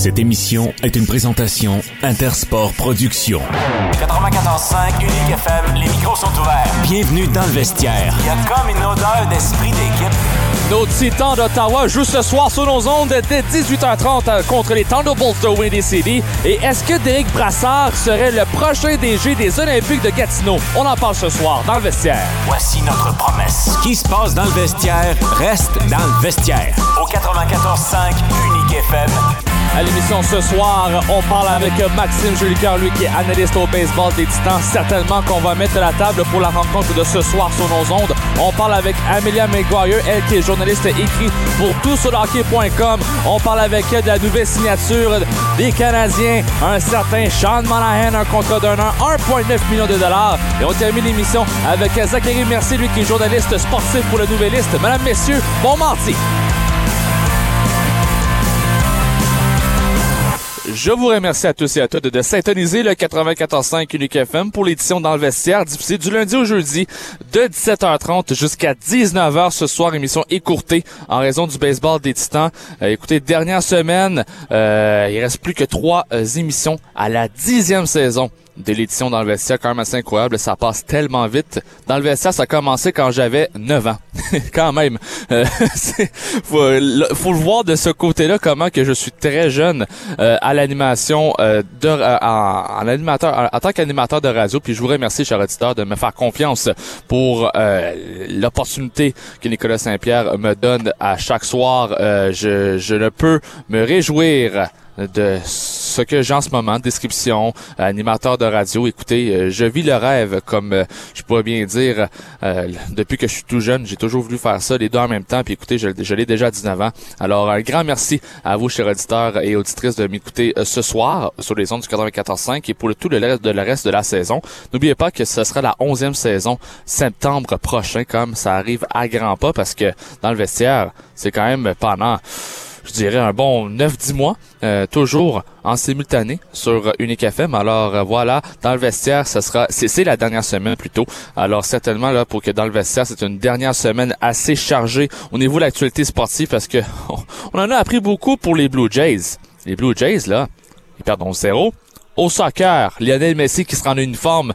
Cette émission est une présentation Intersport Productions. 94.5 Unique FM, les micros sont ouverts. Bienvenue dans le vestiaire. Il y a comme une odeur d'esprit d'équipe. Nos Titans d'Ottawa jouent ce soir sur nos ondes dès 18h30 contre les Thunderbolts de Windy City. Et est-ce que Derek Brassard serait le prochain DG des Olympiques de Gatineau? On en parle ce soir dans le vestiaire. Voici notre promesse. Ce qui se passe dans le vestiaire reste dans le vestiaire. Au 94.5 Unique FM. À l'émission ce soir, on parle avec Maxime Jolicoeur, lui qui est analyste au baseball des Titans. Certainement qu'on va mettre la table pour la rencontre de ce soir sur nos ondes. On parle avec Amelia McGuire, elle qui est journaliste écrit pour tout sur hockey.com. On parle avec elle de la nouvelle signature des Canadiens, un certain Sean Monahan, un contrat d'un an, 1,9 million de dollars. Et on termine l'émission avec Zachary Mercier, lui qui est journaliste sportif pour le Nouvelliste. Mesdames, Messieurs, bon mardi! Je vous remercie à tous et à toutes de syntoniser le 94.5 Unique FM pour l'édition dans le vestiaire, diffusée du lundi au jeudi de 17h30 jusqu'à 19h ce soir, émission écourtée en raison du baseball des Titans. Euh, écoutez, dernière semaine, euh, il reste plus que trois euh, émissions à la dixième saison l'édition dans le vestiaire, quand même assez incroyable. Ça passe tellement vite. Dans le vestiaire, ça a commencé quand j'avais 9 ans. quand même. Euh, faut, faut, le voir de ce côté-là, comment que je suis très jeune euh, à l'animation, euh, de, en, animateur, en, tant qu'animateur de radio. Puis je vous remercie, cher auditeur, de me faire confiance pour l'opportunité que Nicolas Saint-Pierre me donne à chaque soir. je, je ne peux me réjouir de ce que j'ai en ce moment, description, animateur de radio. Écoutez, euh, je vis le rêve, comme euh, je pourrais bien dire, euh, depuis que je suis tout jeune. J'ai toujours voulu faire ça, les deux en même temps. Puis écoutez, je, l'ai déjà à 19 ans. Alors, un grand merci à vous, chers auditeurs et auditrices, de m'écouter ce soir sur les ondes du 94.5 et pour le tout le reste de, le reste de la saison. N'oubliez pas que ce sera la onzième saison, septembre prochain, comme ça arrive à grands pas, parce que dans le vestiaire, c'est quand même pendant je dirais un bon 9-10 mois, euh, toujours en simultané sur Unique FM. Alors euh, voilà, dans le vestiaire, ce sera c'est la dernière semaine plutôt. Alors certainement là pour que dans le vestiaire, c'est une dernière semaine assez chargée au niveau de l'actualité sportive parce que on en a appris beaucoup pour les Blue Jays. Les Blue Jays là, ils perdent 0 au soccer, Lionel Messi qui sera en uniforme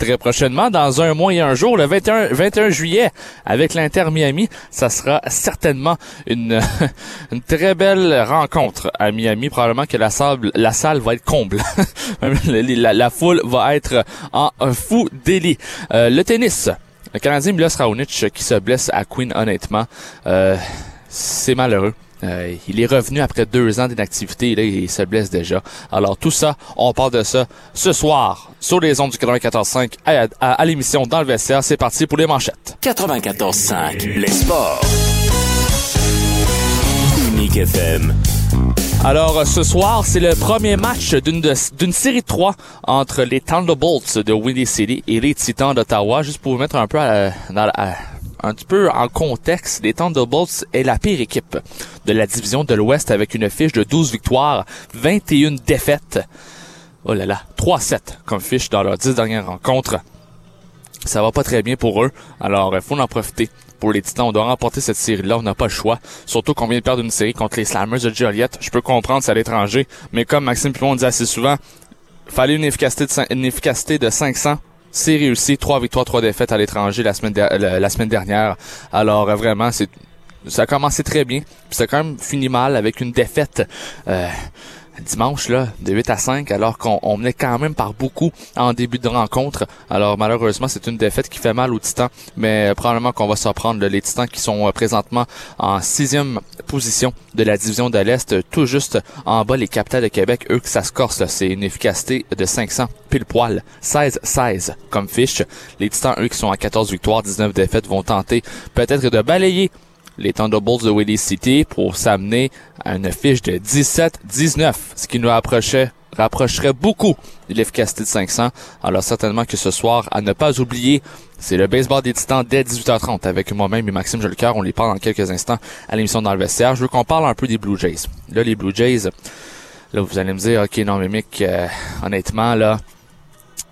très prochainement, dans un mois et un jour, le 21, 21 juillet, avec l'Inter Miami. Ça sera certainement une, très belle rencontre à Miami. Probablement que la salle, va être comble. la, la, foule va être en un fou délit. Euh, le tennis. Le Canadien Milos Raonic qui se blesse à Queen, honnêtement, euh, c'est malheureux. Euh, il est revenu après deux ans d'inactivité et il se blesse déjà. Alors tout ça, on parle de ça ce soir sur les ondes du 94.5 à, à, à l'émission Dans le vestiaire. C'est parti pour les manchettes. 94.5, les sports. Unique FM. Alors, ce soir, c'est le premier match d'une d'une série de trois entre les Thunderbolts de Windy City et les Titans d'Ottawa. Juste pour vous mettre un peu à, dans, à, un petit peu en contexte, les Thunderbolts est la pire équipe de la division de l'Ouest avec une fiche de 12 victoires, 21 défaites. Oh là là, 3-7 comme fiche dans leurs 10 dernières rencontres. Ça va pas très bien pour eux, alors il faut en profiter. Pour les Titans, on doit remporter cette série-là, on n'a pas le choix. Surtout qu'on vient de perdre une série contre les Slammers de Joliet. Je peux comprendre, c'est à l'étranger, mais comme Maxime Pilon dit assez souvent, fallait une efficacité de, une efficacité de 500 c'est réussi. Trois victoires, trois défaites à l'étranger la semaine, la, semaine dernière. Alors euh, vraiment, c'est ça a commencé très bien. Puis ça a quand même fini mal avec une défaite. Euh, dimanche là de 8 à 5 alors qu'on menait quand même par beaucoup en début de rencontre. Alors malheureusement c'est une défaite qui fait mal aux Titans, mais euh, probablement qu'on va s'en prendre les Titans qui sont euh, présentement en sixième position de la division de l'Est, tout juste en bas les Capitales de Québec, eux que ça se corse, c'est une efficacité de 500 pile poil, 16-16 comme fiche. Les Titans eux qui sont à 14 victoires, 19 défaites vont tenter peut-être de balayer les Thunderbolts de Willie City pour s'amener à une fiche de 17-19, ce qui nous rapprochait, rapprocherait beaucoup de l'efficacité de 500. Alors certainement que ce soir, à ne pas oublier, c'est le baseball des Titans dès 18h30 avec moi-même et Maxime Jolicoeur. On les parle dans quelques instants à l'émission dans le vestiaire. Je veux qu'on parle un peu des Blue Jays. Là, les Blue Jays, là, vous allez me dire, OK, non, mais Mick, euh, honnêtement, là,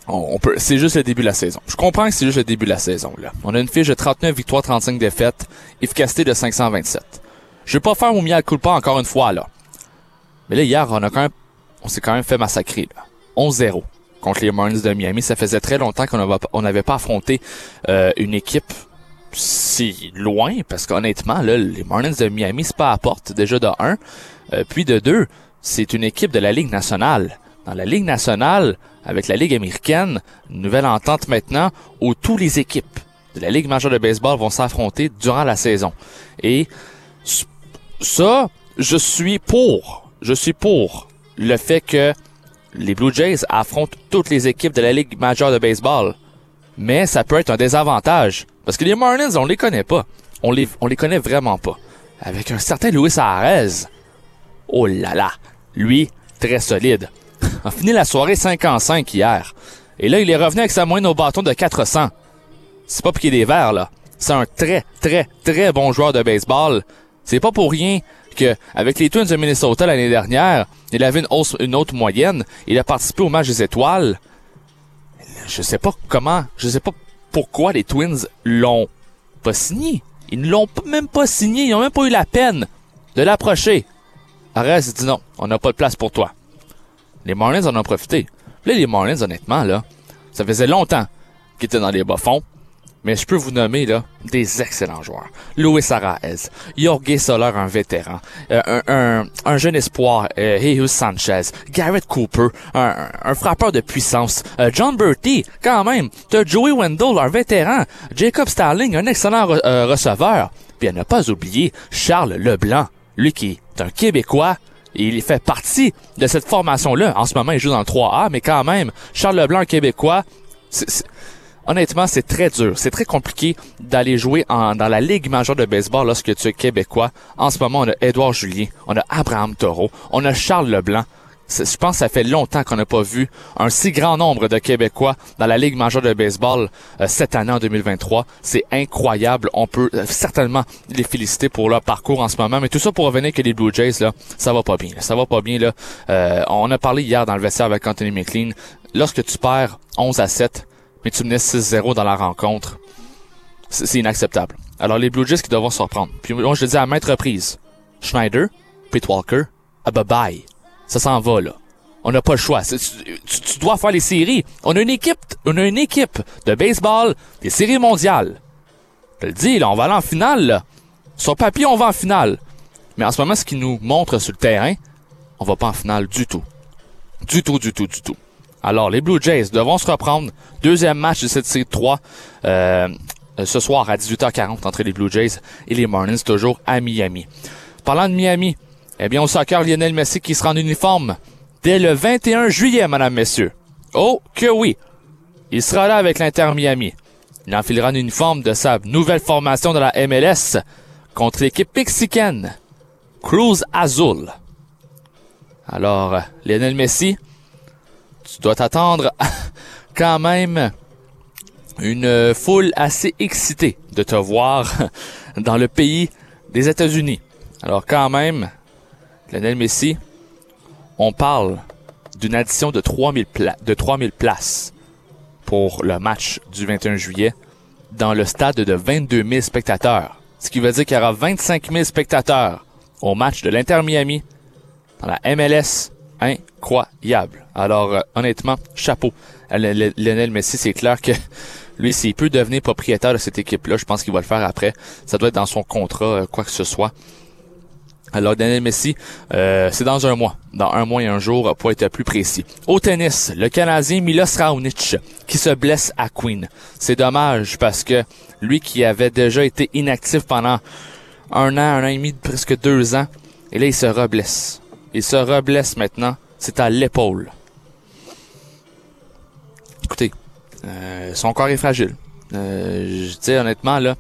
on peut, c'est juste le début de la saison. Je comprends que c'est juste le début de la saison, là. On a une fiche de 39 victoires, 35 défaites, efficacité de 527. Je vais pas faire mon mia culpa encore une fois, là. Mais là, hier, on a quand même, on s'est quand même fait massacrer, là. 11-0 contre les Marlins de Miami. Ça faisait très longtemps qu'on n'avait pas affronté euh, une équipe si loin, parce qu'honnêtement, là, les Marlins de Miami, c'est pas à porte, déjà de 1. Euh, puis de 2, c'est une équipe de la Ligue nationale. Dans la Ligue nationale, avec la Ligue américaine, nouvelle entente maintenant où toutes les équipes de la Ligue majeure de baseball vont s'affronter durant la saison. Et ça, je suis pour. Je suis pour le fait que les Blue Jays affrontent toutes les équipes de la Ligue majeure de baseball. Mais ça peut être un désavantage. Parce que les Marlins, on les connaît pas. On les, on les connaît vraiment pas. Avec un certain Luis Arez. Oh là là. Lui, très solide. A fini la soirée 5 en 5 hier. Et là, il est revenu avec sa moyenne au bâton de 400. C'est pas piquer des verres, là. C'est un très, très, très bon joueur de baseball. C'est pas pour rien que, avec les Twins de Minnesota l'année dernière, il avait une, hausse, une autre moyenne. Il a participé au match des étoiles. Je sais pas comment, je sais pas pourquoi les Twins l'ont pas signé. Ils ne l'ont même pas signé. Ils ont même pas eu la peine de l'approcher. Arrête, dit non, on n'a pas de place pour toi. Les Marlins en ont profité. Là, les Marlins, honnêtement, là, ça faisait longtemps qu'ils étaient dans les bas-fonds. Mais je peux vous nommer là des excellents joueurs. Luis Araez, Jorge Soler, un vétéran, euh, un, un, un, jeune espoir, euh, Sanchez, Garrett Cooper, un, un frappeur de puissance, euh, John Bertie, quand même, t'as Joey Wendell, un vétéran, Jacob Starling, un excellent euh, receveur, puis à ne pas oublier Charles Leblanc, lui qui est un Québécois, il fait partie de cette formation-là. En ce moment, il joue dans le 3A, mais quand même, Charles Leblanc, Québécois, honnêtement, c'est très dur. C'est très compliqué d'aller jouer dans la Ligue majeure de baseball lorsque tu es québécois. En ce moment, on a Édouard Julien, on a Abraham Taureau, on a Charles Leblanc. Je pense que ça fait longtemps qu'on n'a pas vu un si grand nombre de Québécois dans la Ligue majeure de baseball euh, cette année en 2023. C'est incroyable. On peut euh, certainement les féliciter pour leur parcours en ce moment. Mais tout ça pour revenir que les Blue Jays, là, ça va pas bien. Ça va pas bien. là. Euh, on a parlé hier dans le vestiaire avec Anthony McLean. Lorsque tu perds 11 à 7, mais tu menais 6-0 dans la rencontre. C'est inacceptable. Alors les Blue Jays qui devront se reprendre. Puis moi je le dis à maintes reprises. Schneider, Pete Walker, à bye bye. Ça s'en va là. On n'a pas le choix. Tu, tu, dois faire les séries. On a une équipe, on a une équipe de baseball des séries mondiales. Je te le dis, là, on va aller en finale. Là. Sur papier, on va en finale. Mais en ce moment, ce qui nous montre sur le terrain, on va pas en finale du tout. Du tout, du tout, du tout. Alors, les Blue Jays devront se reprendre. Deuxième match de cette série 3 euh, ce soir à 18h40 entre les Blue Jays et les Marlins, toujours à Miami. Parlant de Miami, eh bien, au soccer, Lionel Messi qui sera en uniforme dès le 21 juillet, madame, messieurs. Oh, que oui! Il sera là avec l'Inter Miami. Il enfilera un uniforme de sa nouvelle formation de la MLS contre l'équipe mexicaine, Cruz Azul. Alors, Lionel Messi, tu dois t'attendre quand même une foule assez excitée de te voir dans le pays des États-Unis. Alors quand même, Lionel Messi, on parle d'une addition de 3000, pla de 3000 places pour le match du 21 juillet dans le stade de 22 000 spectateurs. Ce qui veut dire qu'il y aura 25 000 spectateurs au match de l'Inter Miami dans la MLS incroyable. Alors, euh, honnêtement, chapeau. Lionel Messi, c'est clair que lui, s'il peut devenir propriétaire de cette équipe-là, je pense qu'il va le faire après. Ça doit être dans son contrat, euh, quoi que ce soit. Alors, Lionel Messi, euh, c'est dans un mois. Dans un mois et un jour, pour être plus précis. Au tennis, le Canadien Milos Raonic, qui se blesse à Queen. C'est dommage parce que lui qui avait déjà été inactif pendant un an, un an et demi, presque deux ans, et là, il se reblesse. Il se reblesse maintenant. C'est à l'épaule. Écoutez, euh, son corps est fragile. Euh, je dis honnêtement, là,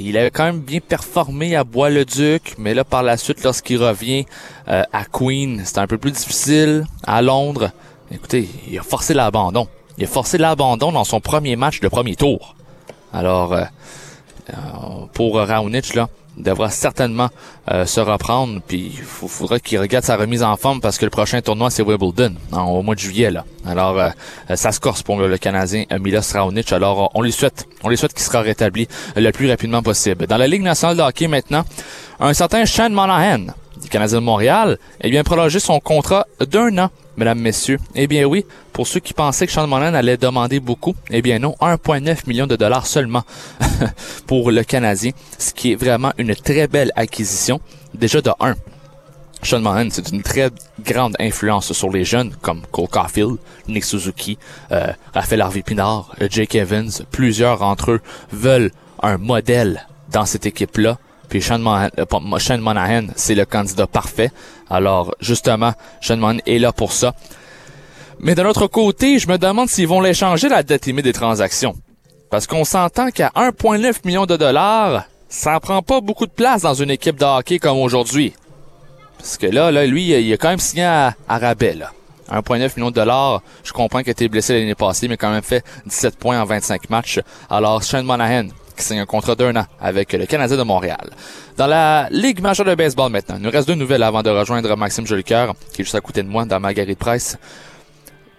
il avait quand même bien performé à Bois-le-Duc, mais là, par la suite, lorsqu'il revient euh, à Queen, c'est un peu plus difficile. À Londres, écoutez, il a forcé l'abandon. Il a forcé l'abandon dans son premier match de premier tour. Alors, euh, euh, pour Raonic, là, devra certainement euh, se reprendre. Puis il faudra qu'il regarde sa remise en forme parce que le prochain tournoi c'est Wimbledon au mois de juillet là. Alors euh, ça se corse pour le, Canadien Milos Raonic. Alors on lui souhaite, on lui souhaite qu'il sera rétabli le plus rapidement possible. Dans la Ligue nationale de hockey maintenant, un certain Shane Monahan du Canadien de Montréal, eh bien, prolongé son contrat d'un an, mesdames, messieurs. Eh bien oui, pour ceux qui pensaient que Sean Monahan allait demander beaucoup, eh bien non, 1,9 million de dollars seulement pour le Canadien, ce qui est vraiment une très belle acquisition. Déjà de 1, Sean Monahan, c'est une très grande influence sur les jeunes comme Cole Caulfield, Nick Suzuki, euh, Raphaël Harvey Pinard, euh, Jake Evans. Plusieurs d'entre eux veulent un modèle dans cette équipe-là. Puis Sean Monahan, euh, Sean Monahan c'est le candidat parfait. Alors, justement, Sean Monahan est là pour ça. Mais d'un autre côté, je me demande s'ils vont l'échanger la date limite des transactions. Parce qu'on s'entend qu'à 1,9 million de dollars, ça prend pas beaucoup de place dans une équipe de hockey comme aujourd'hui. Parce que là, là, lui, il a quand même signé à, à rabais, là. 1,9 million de dollars. Je comprends qu'il a été blessé l'année passée, mais quand même fait 17 points en 25 matchs. Alors, Shane Monahan, qui un contrat d'un an avec le Canadien de Montréal. Dans la Ligue majeure de baseball maintenant, il nous reste deux nouvelles avant de rejoindre Maxime Jolicoeur, qui est juste à côté de moi dans Marguerite Price.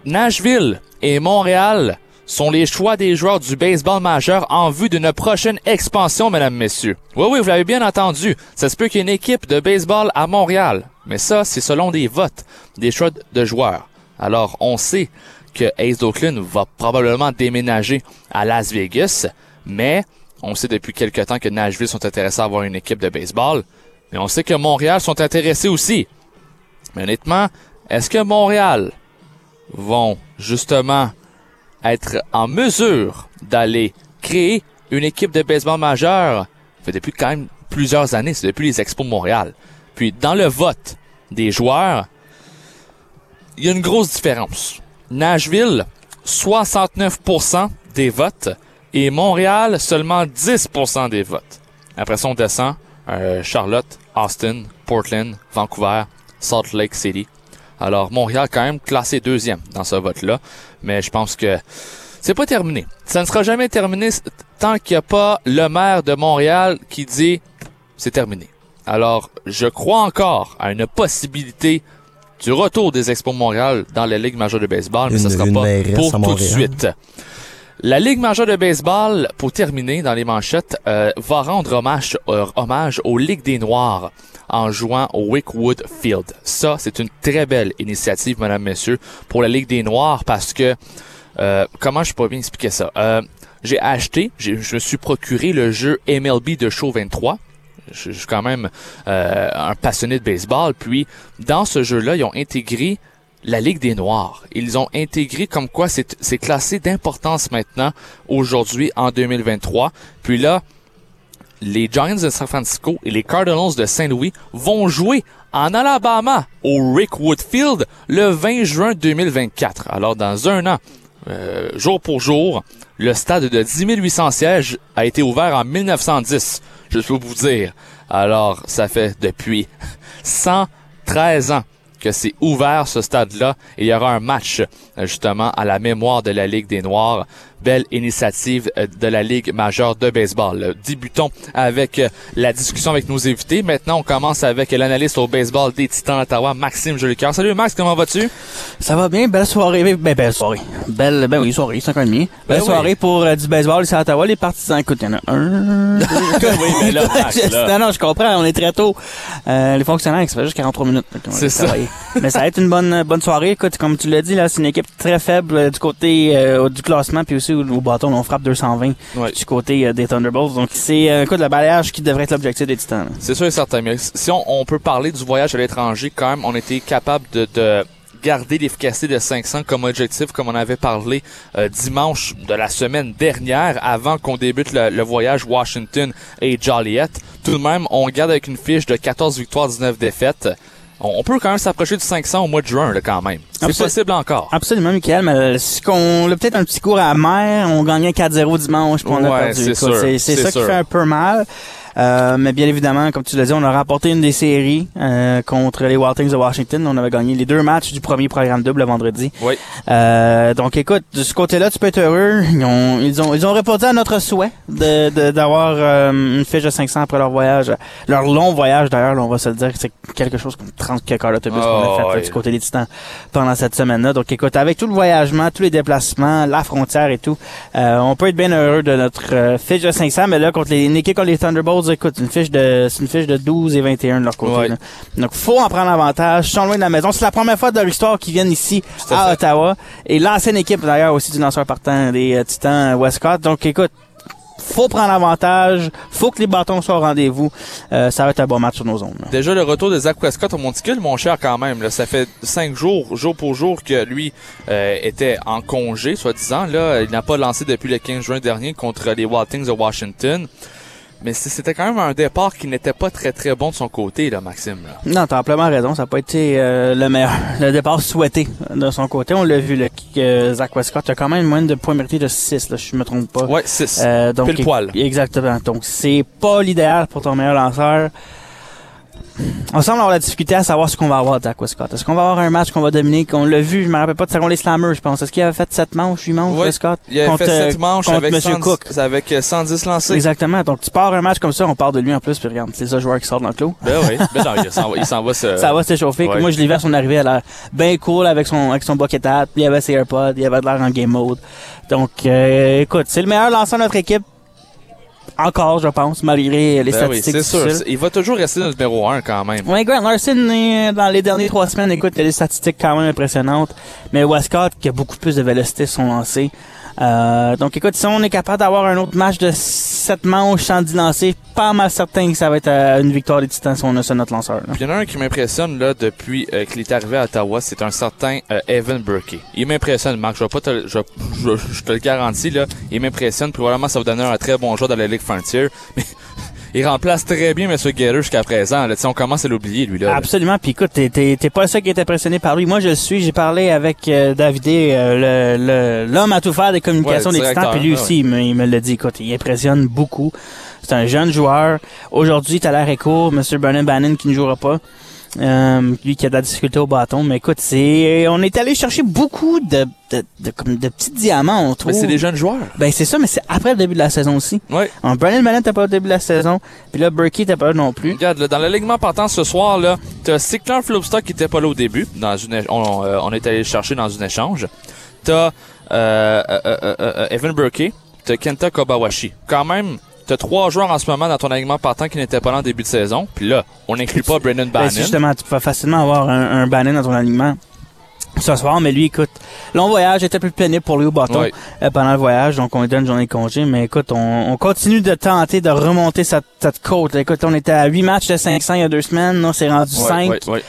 Nashville et Montréal sont les choix des joueurs du baseball majeur en vue d'une prochaine expansion, mesdames, messieurs. Oui, oui, vous l'avez bien entendu. Ça se peut qu'il y ait une équipe de baseball à Montréal. Mais ça, c'est selon des votes, des choix de joueurs. Alors, on sait que Ace Oakland va probablement déménager à Las Vegas, mais on sait depuis quelque temps que Nashville sont intéressés à avoir une équipe de baseball, mais on sait que Montréal sont intéressés aussi. Mais honnêtement, est-ce que Montréal vont justement être en mesure d'aller créer une équipe de baseball majeure fait depuis quand même plusieurs années, c'est depuis les Expos Montréal. Puis dans le vote des joueurs, il y a une grosse différence. Nashville, 69% des votes et Montréal, seulement 10% des votes. Après ça, on descend euh, Charlotte, Austin, Portland, Vancouver, Salt Lake City. Alors Montréal quand même classé deuxième dans ce vote-là, mais je pense que c'est pas terminé. Ça ne sera jamais terminé tant qu'il n'y a pas le maire de Montréal qui dit c'est terminé. Alors, je crois encore à une possibilité du retour des Expos Montréal dans la Ligue majeure de baseball, mais Une- ça sera pas pour tout de suite. La Ligue majeure de baseball, pour terminer dans les manchettes, euh, va rendre hommage, euh, hommage aux Ligues des Noirs en jouant au Wickwood Field. Ça, c'est une très belle initiative, mesdames, messieurs, pour la Ligue des Noirs parce que, euh, comment je peux bien expliquer ça? Euh, j'ai acheté, je me suis procuré le jeu MLB de Show 23. Je, je suis quand même euh, un passionné de baseball. Puis, dans ce jeu-là, ils ont intégré la Ligue des Noirs. Ils ont intégré comme quoi c'est classé d'importance maintenant, aujourd'hui, en 2023. Puis là, les Giants de San Francisco et les Cardinals de Saint-Louis vont jouer en Alabama au Rickwood Field le 20 juin 2024. Alors, dans un an, euh, jour pour jour, le stade de 10 800 sièges a été ouvert en 1910. Je peux vous dire. Alors, ça fait depuis 113 ans que c'est ouvert ce stade-là et il y aura un match euh, justement à la mémoire de la Ligue des Noirs. Belle initiative euh, de la Ligue majeure de baseball. Débutons avec euh, la discussion avec nos invités. Maintenant, on commence avec l'analyste au baseball des Titans d'Ottawa, Maxime Jolicoeur. Salut Max, comment vas-tu? Ça va bien, belle soirée, ben, belle soirée. Belle, ben oui, soirée, 5 ans et demi. Belle Ben oui. soirée pour euh, du baseball ici à Ottawa. Les partisans, écoute, il y en a un. deux, Oui, mais là, Max, là. non, non, je comprends, on est très tôt. Euh, les fonctionnaires, ça fait juste 43 minutes. C'est ça. travailler. mais ça va être une bonne, bonne soirée. Écoute, comme tu l'as dit, là, c'est une équipe très faible euh, du côté du classement, puis aussi au, au bâton, on frappe 220 Ouais. du côté euh, des Thunderbolts. Donc, c'est, euh, écoute, le balayage qui devrait être l'objectif des Titans. C'est sûr et certain. Mais si on, on peut parler du voyage à l'étranger, quand même, on était capable de, de garder l'efficacité de 500 comme objectif, comme on avait parlé euh, dimanche de la semaine dernière, avant qu'on débute le, le voyage Washington et Joliet. Tout de même, on garde avec une fiche de 14 victoires, 19 défaites. On, peut quand même s'approcher du 500 au mois de juin, là, quand même. C'est possible encore. Absolument, Michael, mais si qu'on a peut-être un petit cours à la mer, on gagnait 4-0 dimanche, puis on a Ouais, perdu. c'est ça sûr. qui fait un peu mal. Euh, mais bien évidemment, comme tu l'as dit, on a remporté une des séries euh, contre les Wild Things de Washington. On avait gagné les deux matchs du premier programme double le vendredi. Oui. Euh, donc écoute, de ce côté-là, tu peux être heureux. Ils ont, ils ont, ils ont répondu à notre souhait de de- d'avoir euh, une fiche de 500 après leur voyage, leur long voyage d'ailleurs. on va se le dire, c'est quelque chose comme 30 quelques heures d'autobus qu'on a fait là, ouais. du côté des Titans pendant cette semaine-là. Donc écoute, avec tout le voyagement, tous les déplacements, la frontière et tout, euh, on peut être bien heureux de notre fiche de 500. Mais là, contre les, une équipe comme les Thunderbolts écoute, une fiche de, c'est une fiche de 12 et 21 de leur côté. Ouais. là. Donc, faut en prendre avantage. Ils sont loin de la maison. C'est la première fois de leur histoire qu'ils viennent ici à. Ottawa. Et l'ancienne équipe, d'ailleurs, aussi du lanceur partant des euh, Titans Westcott. Donc, écoute, faut prendre avantage. Faut que les bâtons soient au rendez-vous. Euh, ça va être un bon match sur nos zones. là. Déjà, le retour de Zach Prescott au Monticule, mon cher quand même. Là, ça fait cinq jours, jour pour jour, que lui euh, était en congé, soi-disant. Là, il n'a pas lancé depuis le 15 juin dernier contre les Wild Things de Washington. Mais c'était quand même un départ qui n'était pas très très bon de son côté, là, Maxime. Là. Non, t'as amplement raison. Ça n'a pas été euh, le meilleur, le départ souhaité de son côté. On l'a vu, le que Zach Westcott a quand même moins de points mérités de 6, là, je me trompe pas. Ouais, 6. Euh, donc, Pile poil. Exactement. Donc, c'est pas l'idéal pour ton meilleur lanceur. On semble avoir la difficulté à savoir ce qu'on va avoir de Zach Westcott. Est-ce qu'on va avoir un match qu'on va dominer, qu'on l'a vu, je me rappelle pas de ça, contre les Slammers, je pense. Est-ce qu'il avait fait 7 manches, 8 manches, Ouais, Westcott? il a contre, fait euh, 7 manches contre avec, Monsieur 110, Cook? avec euh, 110 lancés. Exactement. Donc, tu pars un match comme ça, on part de lui en plus, puis regarde, c'est ça, le joueur qui sort dans le clos. Ben oui. Ben non, il s'en va, il s'en va se... ça va s'échauffer. ouais. Moi, je l'ai vu à son arrivée, elle a l'air bien cool avec son, avec son bucket hat. Il avait ses AirPods, il avait de l'air en game mode. Donc, euh, écoute, c'est le meilleur lanceur de notre équipe. Encore, je pense, malgré les Ben oui, statistiques. c'est sûr. Il va toujours rester le numéro 1 quand même. Ouais, Grant Larson, euh, dans les dernières trois semaines, écoute, il y a des statistiques quand même impressionnantes. Mais Westcott, qui a beaucoup plus de vélocité sur son lancé. Euh, donc, écoute, si on est capable d'avoir un autre match de 7 manches sans 10 lancers, pas mal certain que ça va être euh, une victoire des Titans si on a ça notre lanceur. là. Il y en a un qui m'impressionne là depuis euh, qu'il est arrivé à Ottawa, c'est un certain Evan Burkey. Il m'impressionne, Marc. Je vais pas te, je, je, je te le garantis là. Il m'impressionne. Probablement ça va donner un très bon joueur dans la Ligue Frontier. Mais il remplace très bien M. Guerreur jusqu'à présent. Là, on commence à l'oublier lui là. Absolument. Puis écoute, t'es, pas le seul qui est impressionné par lui. Moi, je le suis. J'ai parlé avec euh, Davidé, euh, le, le- l'homme à tout faire des communications Ouais, des Puis lui ouais, aussi, il me, il me l'a dit. Écoute, il impressionne beaucoup. C'est un jeune joueur. Aujourd'hui, t'as l'air court. Monsieur Brennan Bannon qui ne jouera pas. Euh, lui qui a de la difficulté au bâton. Mais écoute, c'est, on est allé chercher beaucoup de, de, de, comme de petits diamants, on trouve. Mais c'est des jeunes joueurs. Ben, c'est ça, mais c'est après le début de la saison aussi. Ouais. Alors, Brennan Bannon t'as pas au début de la saison. Puis là, Burkey t'as pas là non plus. Regarde, là, dans l'alignement partant ce soir, là, t'as Cyclone Flopstock qui était pas là au début. Dans une, on, euh, on est allé le chercher dans un échange. T'as euh, euh, euh, Evan Burkey. T'as Kenta Kobawashi. Quand même, t'as trois joueurs en ce moment dans ton alignement partant qui n'étaient pas là en début de saison. Puis là, on n'inclut pas Brendan Ben, Bannon. justement, tu peux facilement avoir un, un Bannon dans ton alignement ce soir, mais lui, écoute, long voyage était plus pénible pour lui au bâton euh, pendant le voyage, donc on lui donne une journée de congé, mais écoute, on, on continue de tenter de remonter cette, cette côte. Écoute, on était à 8 matchs de 500 il y a deux semaines, là, c'est rendu Ouais, 5. ouais, ouais.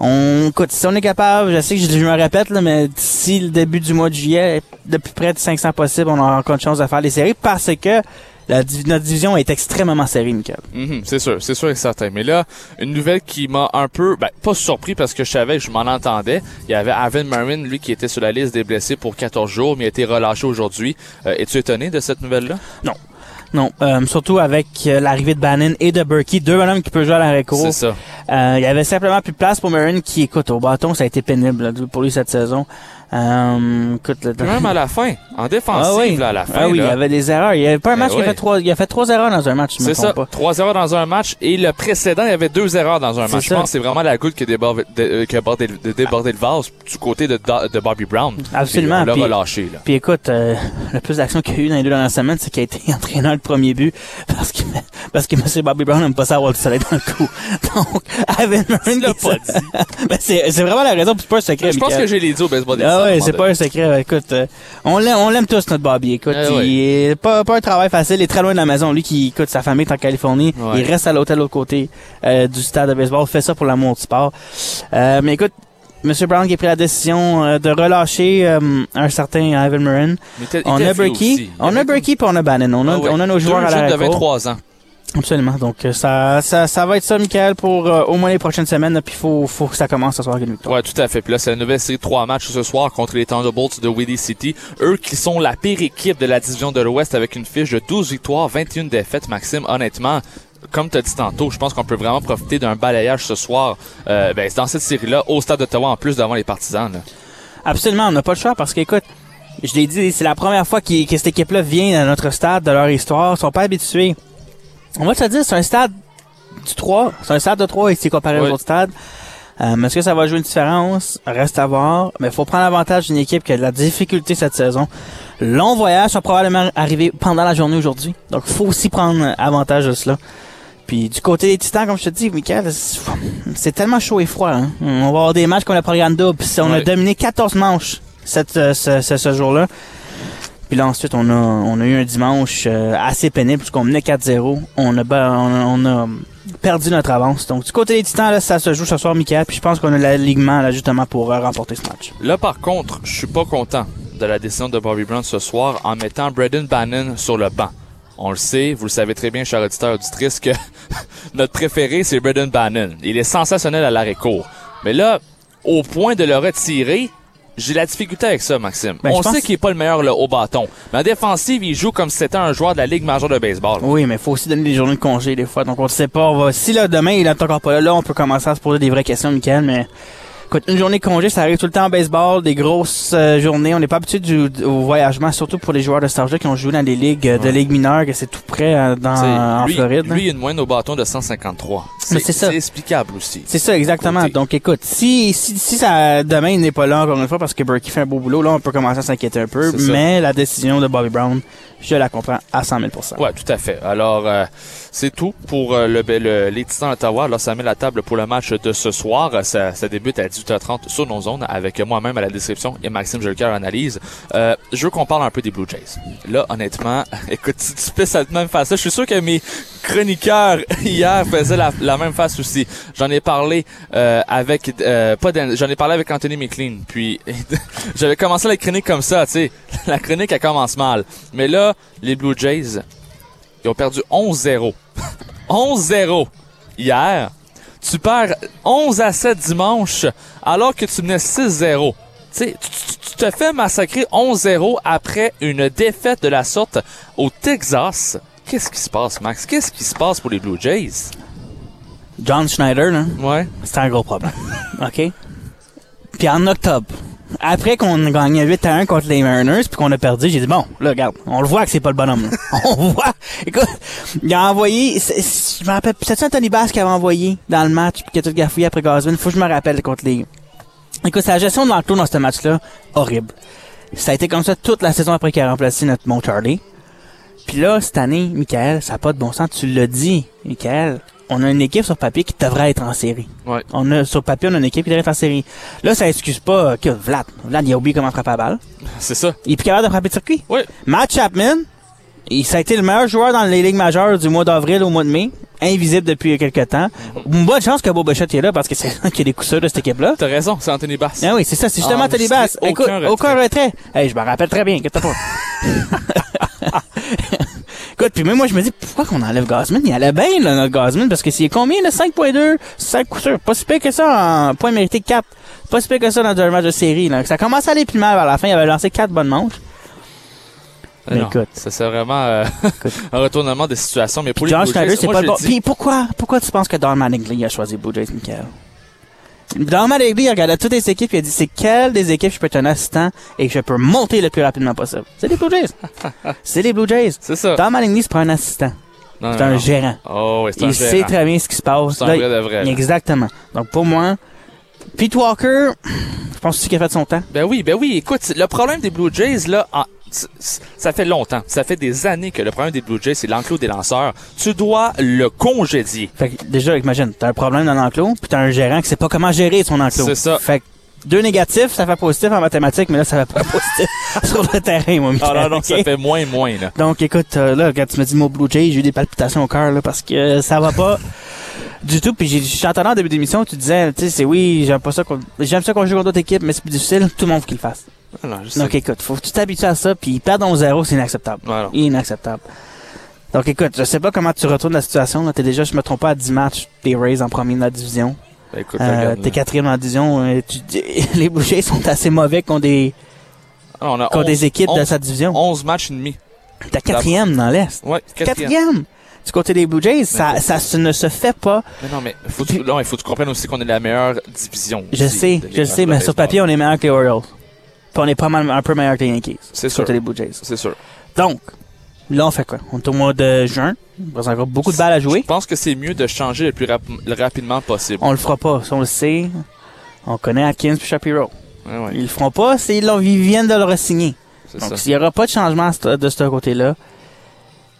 On, écoute, si on est capable, je sais que je, je me répète, là, mais d'ici le début du mois de juillet, de plus près de 500 possible, on aura encore une chance de faire les séries parce que la, notre division est extrêmement serrée, Michael. Mhm, c'est sûr, c'est sûr et certain. Mais là, une nouvelle qui m'a un peu, ben, pas surpris parce que je savais, je m'en entendais. Il y avait Avin Marin, lui, qui était sur la liste des blessés pour 14 jours, mais il a été relâché aujourd'hui. Euh, Es-tu étonné de cette nouvelle-là? Non, euh, surtout avec euh, l'arrivée de Bannon et de Berkey, deux bonhommes qui peuvent jouer à l'arrêt court. C'est ça. Euh, il y avait simplement plus de place pour Marin qui, écoute, au bâton, ça a été pénible là, pour lui cette saison. Euh, écoute, le- même à la fin, en défensive, ah oui, là, à la fin. ah oui, il y avait des erreurs. Il y avait pas un Ben match qui a fait trois, il a fait trois erreurs dans un match, C'est ça, pas. trois erreurs dans un match et le précédent, il y avait deux erreurs dans un match. Je pense que c'est vraiment la goutte qui a débordé, euh, qui a bordé- de- débordé le vase du côté de, de Bobby Brown. Absolument, Puis on l'a relâché, là. Puis écoute, euh, le plus d'action qu'il y a eu dans les deux dernières semaines, c'est qu'il a été entraîneur le premier but parce que parce que M. Bobby Brown n'aime pas ça avoir du soleil dans le cou. Donc, Evan l'as il- pas dit. Ben, c'est c'est vraiment la raison, c'est pas un secret. Je pense que j'ai les dit au baseball des Ah ouais, c'est pas un secret. Écoute, euh, on l'aime, on l'aime tous notre Bobby. Écoute, ouais. il est pas, pas un travail facile. Il est très loin de la maison. Lui qui écoute sa famille est en Californie, Ouais. il reste à l'hôtel de l'autre côté euh, du stade de baseball. Fait ça pour l'amour du sport. Euh, mais écoute. Monsieur Brown qui a pris la décision euh, de relâcher euh, un certain Ivan il On a Berkey, on a Berkey on a Bannon. On a, Ah ouais. on a nos joueurs Deux à la de 23 ans. Absolument. Donc euh, ça, ça, ça va être ça, Michael, pour euh, au moins les prochaines semaines. Puis faut, faut que ça commence ce soir avec une victoire. Ouais, tout à fait. Puis là, c'est la nouvelle série de trois matchs ce soir contre les Thunderbolts de Willie City. Eux qui sont la pire équipe de la division de l'Ouest avec une fiche de 12 victoires, 21 défaites. Maxime, honnêtement, comme tu as dit tantôt, je pense qu'on peut vraiment profiter d'un balayage ce soir euh, ben, dans cette série-là au stade d'Ottawa en plus devant les partisans. Là. Absolument, on n'a pas le choix parce qu'écoute, je l'ai dit, c'est la première fois qu'il- que cette équipe-là vient à notre stade de leur histoire. Ils sont pas habitués. On va te le dire, c'est un stade du 3. C'est un stade de 3 ici comparé Oui. aux autres stades. Euh, Est-ce que ça va jouer une différence? Reste à voir. Mais il faut prendre l'avantage d'une équipe qui a de la difficulté cette saison. Long voyage va probablement arriver pendant la journée aujourd'hui. Donc, il faut aussi prendre avantage de cela. Puis du côté des Titans, comme je te dis, Michael, c'est- tellement chaud et froid. Hein. On va avoir des matchs qu'on a programme double. Puis on a dominé 14 manches cette, euh, ce, ce, ce jour-là. Puis là, ensuite, on a, eu un dimanche euh, assez pénible puisqu'on menait 4-0. On a, perdu notre avance. Donc, du côté des Titans, ça se joue ce soir, Michael. Puis je pense qu'on a l'alignement, là, justement, pour euh, remporter ce match. Là, par contre, je suis pas content de la décision de Bobby Brown ce soir en mettant Braden Bannon sur le banc. On le sait, vous le savez très bien, cher auditeur auditrice, que notre préféré, c'est Braden Bannon. Il est sensationnel à l'arrêt court. Mais là, au point de le retirer, j'ai la difficulté avec ça, Maxime. Ben, On sait qu'il est pas le meilleur là, au bâton. Mais en défensive, il joue comme si c'était un joueur de la Ligue majeure de baseball. Oui, mais il faut aussi donner des journées de congé des fois. Donc, on ne sait pas. On va... Si là, demain, il est encore pas là, là, on peut commencer à se poser des vraies questions, Michael. Mais écoute, une journée de congé, ça arrive tout le temps en baseball. Des grosses euh, journées. On n'est pas habitué du, au voyagement, surtout pour les joueurs de Star Trek qui ont joué dans des ligues euh, de Ouais. ligues mineures, que c'est tout près euh, dans, en Floride. lui, une moyenne au bâton de 153. Mais c'est ça. C'est explicable aussi. C'est ça, exactement. Côté. Donc, écoute, si, si, si ça, demain, il n'est pas là encore une fois parce que Berkey fait un beau boulot, là, on peut commencer à s'inquiéter un peu. Ça. Mais la décision de Bobby Brown, je la comprends à 100 000% Ouais, tout à fait. Alors, euh, c'est tout pour euh, le, le- les Titans d'Ottawa. Alors, ça met la table pour le match de ce soir. Ça, ça débute à 18h30 sur nos zones avec moi-même à la description et Maxime Jolker à l'analyse. Euh, je veux qu'on parle un peu des Blue Jays. Là, honnêtement, écoute, si tu fais cette même face-là, je suis sûr que mes chroniqueurs hier faisaient la, la même face aussi. J'en ai parlé euh, avec euh, pas j'en ai parlé avec Anthony McLean. Puis j'avais commencé la chronique comme ça, tu sais. La chronique elle commence mal. Mais là, les Blue Jays ils ont perdu 11-0. 11-0 hier. Tu perds 11 à 7 dimanche alors que tu menais 6-0. Tu sais, tu- tu tu te fais massacrer 11-0 après une défaite de la sorte au Texas. Qu'est-ce qui se passe, Max? Qu'est-ce qui se passe pour les Blue Jays? John Schneider, là, Ouais. c'est un gros problème. OK? Puis en octobre, après qu'on a gagné 8 à 1 contre les Mariners puis qu'on a perdu, j'ai dit bon, là regarde, on le voit que c'est pas le bonhomme. là. on voit. Écoute, il a envoyé je me rappelle, c'est Anthony Bass qui avait envoyé dans le match puis qui a tout gafouillé après Gosman, faut que je me rappelle contre les Écoute, sa gestion de l'enclos dans ce match-là, horrible. Ça a été comme ça toute la saison après qu'il a remplacé notre Mon Charlie. Puis là, cette année, Michael, ça n'a pas de bon sens. Tu l'as dit, Michael. On a une équipe sur papier qui devrait être en série. Ouais. On a, sur papier, on a une équipe qui devrait être en série. Là, ça excuse pas euh, que Vlad. Vlad, il a oublié comment frapper la balle. C'est ça. Il est plus capable de frapper de circuit. Oui. Matt Chapman, il, ça a été le meilleur joueur dans les ligues majeures du mois d'avril au mois de mai. Invisible depuis quelques temps. Bonne chance que Bob Bichette est là parce que c'est là qu'il y a des coups sûrs de cette équipe-là. T'as raison, c'est Anthony Bass. Ah oui, c'est ça, c'est justement Ah, enregistré, Bass. aucun Écoute, retrait. aucun retrait. Hey, je me rappelle très bien, qu'est-ce que t'as pas? Écoute, puis même moi, je me dis, pourquoi qu'on enlève Gosman? Il allait bien, là, notre Gosman, parce que c'est combien, là? 5.2? 5 coups sûrs? Pas si pire que ça en point mérité 4. Pas si pire que ça dans un match de série, là. Ça commence à aller plus mal vers la fin. Il avait lancé 4 bonnes manches. Mais Non, écoute. Ça, c'est vraiment euh, un retournement de situation. Mais pour les Schneider, c'est pas le bon. Puis pourquoi, pourquoi tu penses que Don Mattingly a choisi Blue Jays, Michael? Don Mattingly, il regardait toutes les équipes, il a dit, c'est quelle des équipes je peux être un assistant et que je peux monter le plus rapidement possible? C'est les Blue Jays. c'est les Blue Jays. C'est ça. Don Mattingly, c'est pas un assistant. C'est non, un non. gérant. Oh, oui, c'est un Il sait très bien ce qui se passe. C'est un vrai de vrai. là. Exactement. Donc pour moi, Pete Walker, je pense aussi qu'il a fait son temps. Ben oui, ben oui. Écoute, le problème des Blue Jays, là, en- ça fait longtemps. Ça fait des années que le problème des Blue Jays, c'est l'enclos des lanceurs. Tu dois le congédier. Fait que déjà, imagine, t'as un problème dans l'enclos, puis t'as un gérant qui sait pas comment gérer son enclos. C'est ça. Fait que deux négatifs, ça fait positif en mathématiques, mais là, ça fait pas positif sur le terrain, moi, Ah Michael, non, non, ok? ça fait moins, moins, là. Donc, écoute, euh, là, quand tu me dis le mot Blue Jays, j'ai eu des palpitations au cœur, là, parce que euh, ça va pas du tout. Puis entendu en début d'émission, tu disais, tu sais, c'est oui, j'aime pas ça qu'on, j'aime ça qu'on joue contre d'autres équipes, mais c'est plus difficile, tout le monde faut qu'il le fasse. Ah non, je sais. Donc, écoute, faut que tu t'habitues à ça, puis perdre 11-0, c'est inacceptable. Non. Inacceptable. Donc, écoute, je sais pas comment tu retournes la situation. T'es déjà, je me trompe pas, à 10 matchs des Rays en premier de la division. Ben, écoute, Euh, t'es quatrième dans la division. euh, tu- les Jays sont assez mauvais contre des, Ah, on a contre 11, des équipes de 11, sa division. 11 matchs et demi. T'es quatrième dans l'Est. Ouais, quatrième. Quatrième! Du côté des Blue Jays, ça, Mais- ça se- ne se fait pas. Mais non, mais faut tu, non, il faut que tu comprennes aussi qu'on est la meilleure division. Je aussi sais, je sais, mais sur papier, on est meilleur que les Orioles. Puis on est pas mal, un peu meilleur que les Yankees. C'est Du sûr. côté des Blue Jays. C'est sûr. Donc, là, on fait quoi? On est au mois de juin. Il reste encore beaucoup de balles à jouer. Je pense que c'est mieux de changer le plus rap- le rapidement possible. On le fera pas. Ça, on le sait. On connaît Atkins puis Shapiro. Ouais, ouais, Ils le feront pas, c'est, ils, ils viennent de le re-signer. Donc, s'il y aura pas de changement de ce côté-là,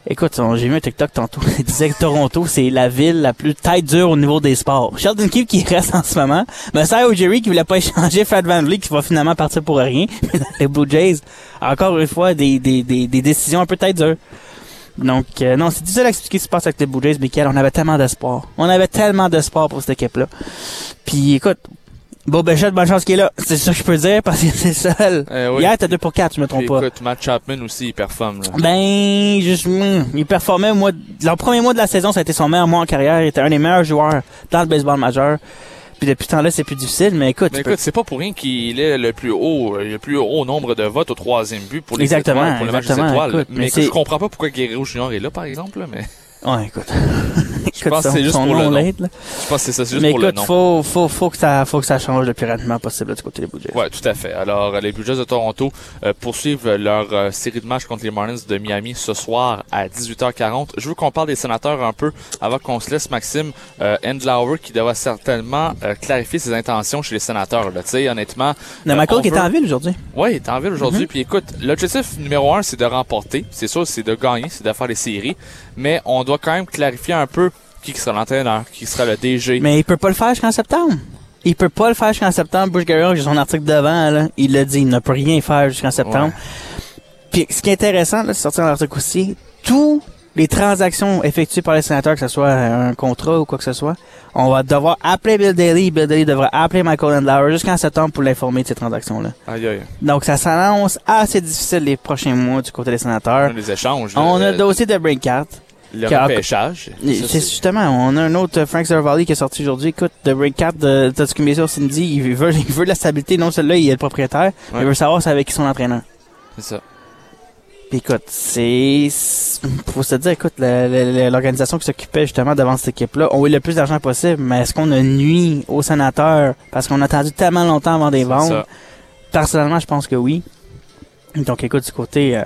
Écoute, j'ai vu un TikTok tantôt. Il disait que Toronto, c'est la ville la plus tête dure au niveau des sports. Sheldon Keefe qui reste en ce moment. Mais ça, Jerry qui voulait pas échanger Fred Van Vliet qui va finalement partir pour rien. Mais dans les Blue Jays, encore une fois, des, des, des, des décisions un peu tête dures. Donc, euh, non, c'est difficile à expliquer ce qui se passe avec les Blue Jays, Michael. On avait tellement d'espoir. On avait tellement d'espoir pour cette équipe-là. Puis, écoute, Bob Bichette, bonne chance qu'il est là. C'est ça que je peux dire parce que c'est seul. Euh, oui. Hier, t'as 2 pour 4, je me trompe Puis, pas. écoute, Matt Chapman aussi, il performe. Là. Ben, juste, hum, il performait, moi, le premier mois de la saison, ça a été son meilleur mois en carrière. Il était un des meilleurs joueurs dans le baseball majeur. Puis depuis ce temps-là, c'est plus difficile, mais écoute, Mais peux- écoute, c'est pas pour rien qu'il est le plus haut, euh, le plus haut nombre de votes au troisième but pour les Exactement, étoiles, pour le match des étoiles. écoute, mais mais écoute, je comprends pas pourquoi Guerrero Junior est là, par exemple, là, mais ouais, écoute. je pense que c'est juste pour le nom. Je pense que c'est ça, c'est juste Mais pour le écoute, nom. faut, faut, faut que ça, faut que ça change le plus rapidement possible, là, du côté des Blue Jays. Ouais, tout à fait. Alors, euh, les Blue Jays de Toronto euh, poursuivent leur euh, série de matchs contre les Marlins de Miami ce soir à 18h40. Je veux qu'on parle des sénateurs un peu avant qu'on se laisse Maxime euh, Endlauer qui devra certainement euh, clarifier ses intentions chez les sénateurs. Tu sais, honnêtement. Le euh, McCall on qui est en ville aujourd'hui. Oui, il est en ville aujourd'hui. Mhm. Puis écoute, l'objectif numéro un, c'est de remporter. C'est sûr, c'est de gagner, c'est de faire les séries. Mais on doit quand même clarifier un peu qui sera l'entraîneur, qui sera le DG. Mais il peut pas le faire jusqu'en septembre. Il peut pas le faire jusqu'en septembre. Bush Guerrero, j'ai son article devant, là. Il l'a dit, il ne peut rien faire jusqu'en septembre. Puis ce qui est intéressant, là, c'est sorti dans l'article aussi, tous les transactions effectuées par les sénateurs, que ce soit un contrat ou quoi que ce soit, on va devoir appeler Bill Daly. Bill Daly devra appeler Michael Endlauer jusqu'en septembre pour l'informer de ces transactions-là. Aïe, aïe. Donc ça s'annonce assez difficile les prochains mois du côté des On a sénateurs. des échanges. On a le dossier de Brinkat. Le qui a- repêchage. C'est justement, on a un autre Frank Cervalli qui est sorti aujourd'hui. Écoute, de Brinkat de Tatsuki sur Cindy, il veut, il veut de la stabilité. Non seulement il est le propriétaire, mais Ouais. il veut savoir c'est avec qui son entraîneur. C'est ça. Puis écoute, c'est... Faut se dire, écoute, l'organisation qui s'occupait justement devant cette équipe-là, on eu le plus d'argent possible, mais est-ce qu'on a nuit aux sénateurs parce qu'on a attendu tellement longtemps avant des ventes? ça. Personnellement, je pense que oui. Donc écoute, du côté euh,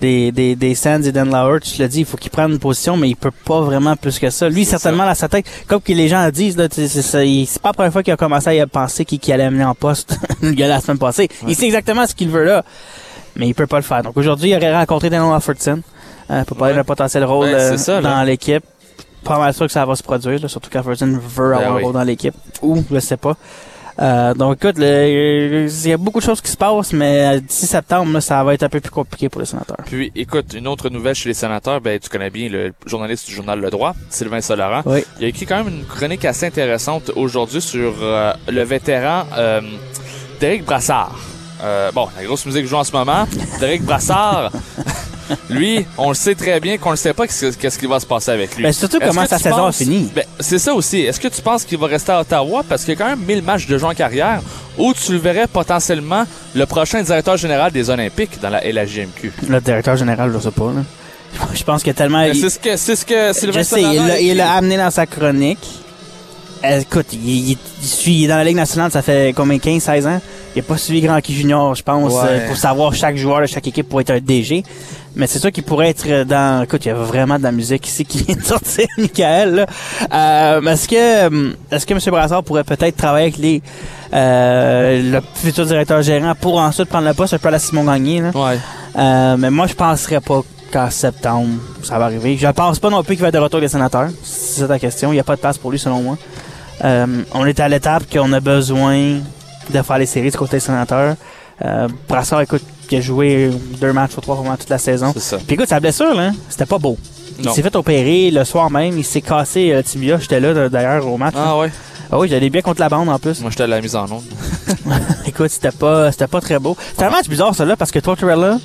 des, des, des Sands et d'Enlauer, tu l'as dit, il faut qu'il prenne une position, mais il peut pas vraiment plus que ça. Lui, certainement, dans sa tête, comme que les gens disent, là, c'est ça, il- c'est pas la première fois qu'il a commencé à y penser qu'il qu'il allait amener en poste le gars la semaine passée. Ouais. Il sait exactement ce qu'il veut là, mais il peut pas le faire. Donc aujourd'hui, il aurait rencontré Daniel Alfredson euh, pour parler Ouais. d'un potentiel rôle euh, ça, là. dans l'équipe. Pas mal sûr que ça va se produire, là, surtout qu'Alfredson veut Ben avoir oui. un rôle dans l'équipe. Ou, je sais pas. Euh, donc écoute, il y a beaucoup de choses qui se passent, mais euh, d'ici septembre, là, ça va être un peu plus compliqué pour les sénateurs. Puis, écoute, une autre nouvelle chez les sénateurs, ben, tu connais bien le journaliste du journal Le Droit, Sylvain Solaran. Oui. Il a écrit quand même une chronique assez intéressante aujourd'hui sur euh, le vétéran euh, Derek Brassard. Euh, bon, la grosse musique joue en ce moment. Derek Brassard, lui, on le sait très bien qu'on ne sait pas qu'est-ce qui va se passer avec lui. Ben, surtout comment sa saison a penses- fini. Ben, c'est ça aussi. Est-ce que tu penses qu'il va rester à Ottawa? Parce qu'il y a quand même 1000 matchs de jeu en carrière ou tu le verrais potentiellement le prochain directeur général des Olympiques dans la LHJMQ? Le directeur général, je sais pas. Là. Je pense que tellement... Mais il- C'est ce que, c'est ce que Sylvain je sais, il l'a- amené dans sa chronique. Écoute, il, il, il suit il est dans la Ligue nationale, ça fait combien, 15, 16 ans? Il a pas suivi Grand Hockey Junior, je pense, Ouais. euh, pour savoir chaque joueur de chaque équipe pour être un DG. Mais c'est sûr qu'il pourrait être dans... Écoute, il y a vraiment de la musique ici qui vient de sortir, Michael. Euh, est-ce que euh, est-ce que M. Brassard pourrait peut-être travailler avec les euh, le futur directeur gérant pour ensuite prendre le poste un peu à la Simon Gagné? Là? Ouais. Euh, mais moi, je penserais pas qu'en septembre, ça va arriver. Je pense pas non plus qu'il va être de retour des sénateurs. C'est ça ta question. Il n'y a pas de place pour lui, selon moi. Euh, on est à l'étape qu'on a besoin de faire les séries du côté des sénateurs. Euh, Brassard, écoute, il a joué deux matchs ou trois pendant toute la saison. Ça. Puis écoute, sa blessure, là, c'était pas beau. Il s'est fait opérer le soir même. Il s'est cassé euh, le tibia. J'étais là, d'ailleurs, au match. là. Ah ouais. Ah oui, j'allais bien contre la bande, en plus. Moi, j'étais à la mise en onde. Écoute, c'était pas, c'était pas très beau. C'était un match bizarre, ça, là, parce que Tortorella,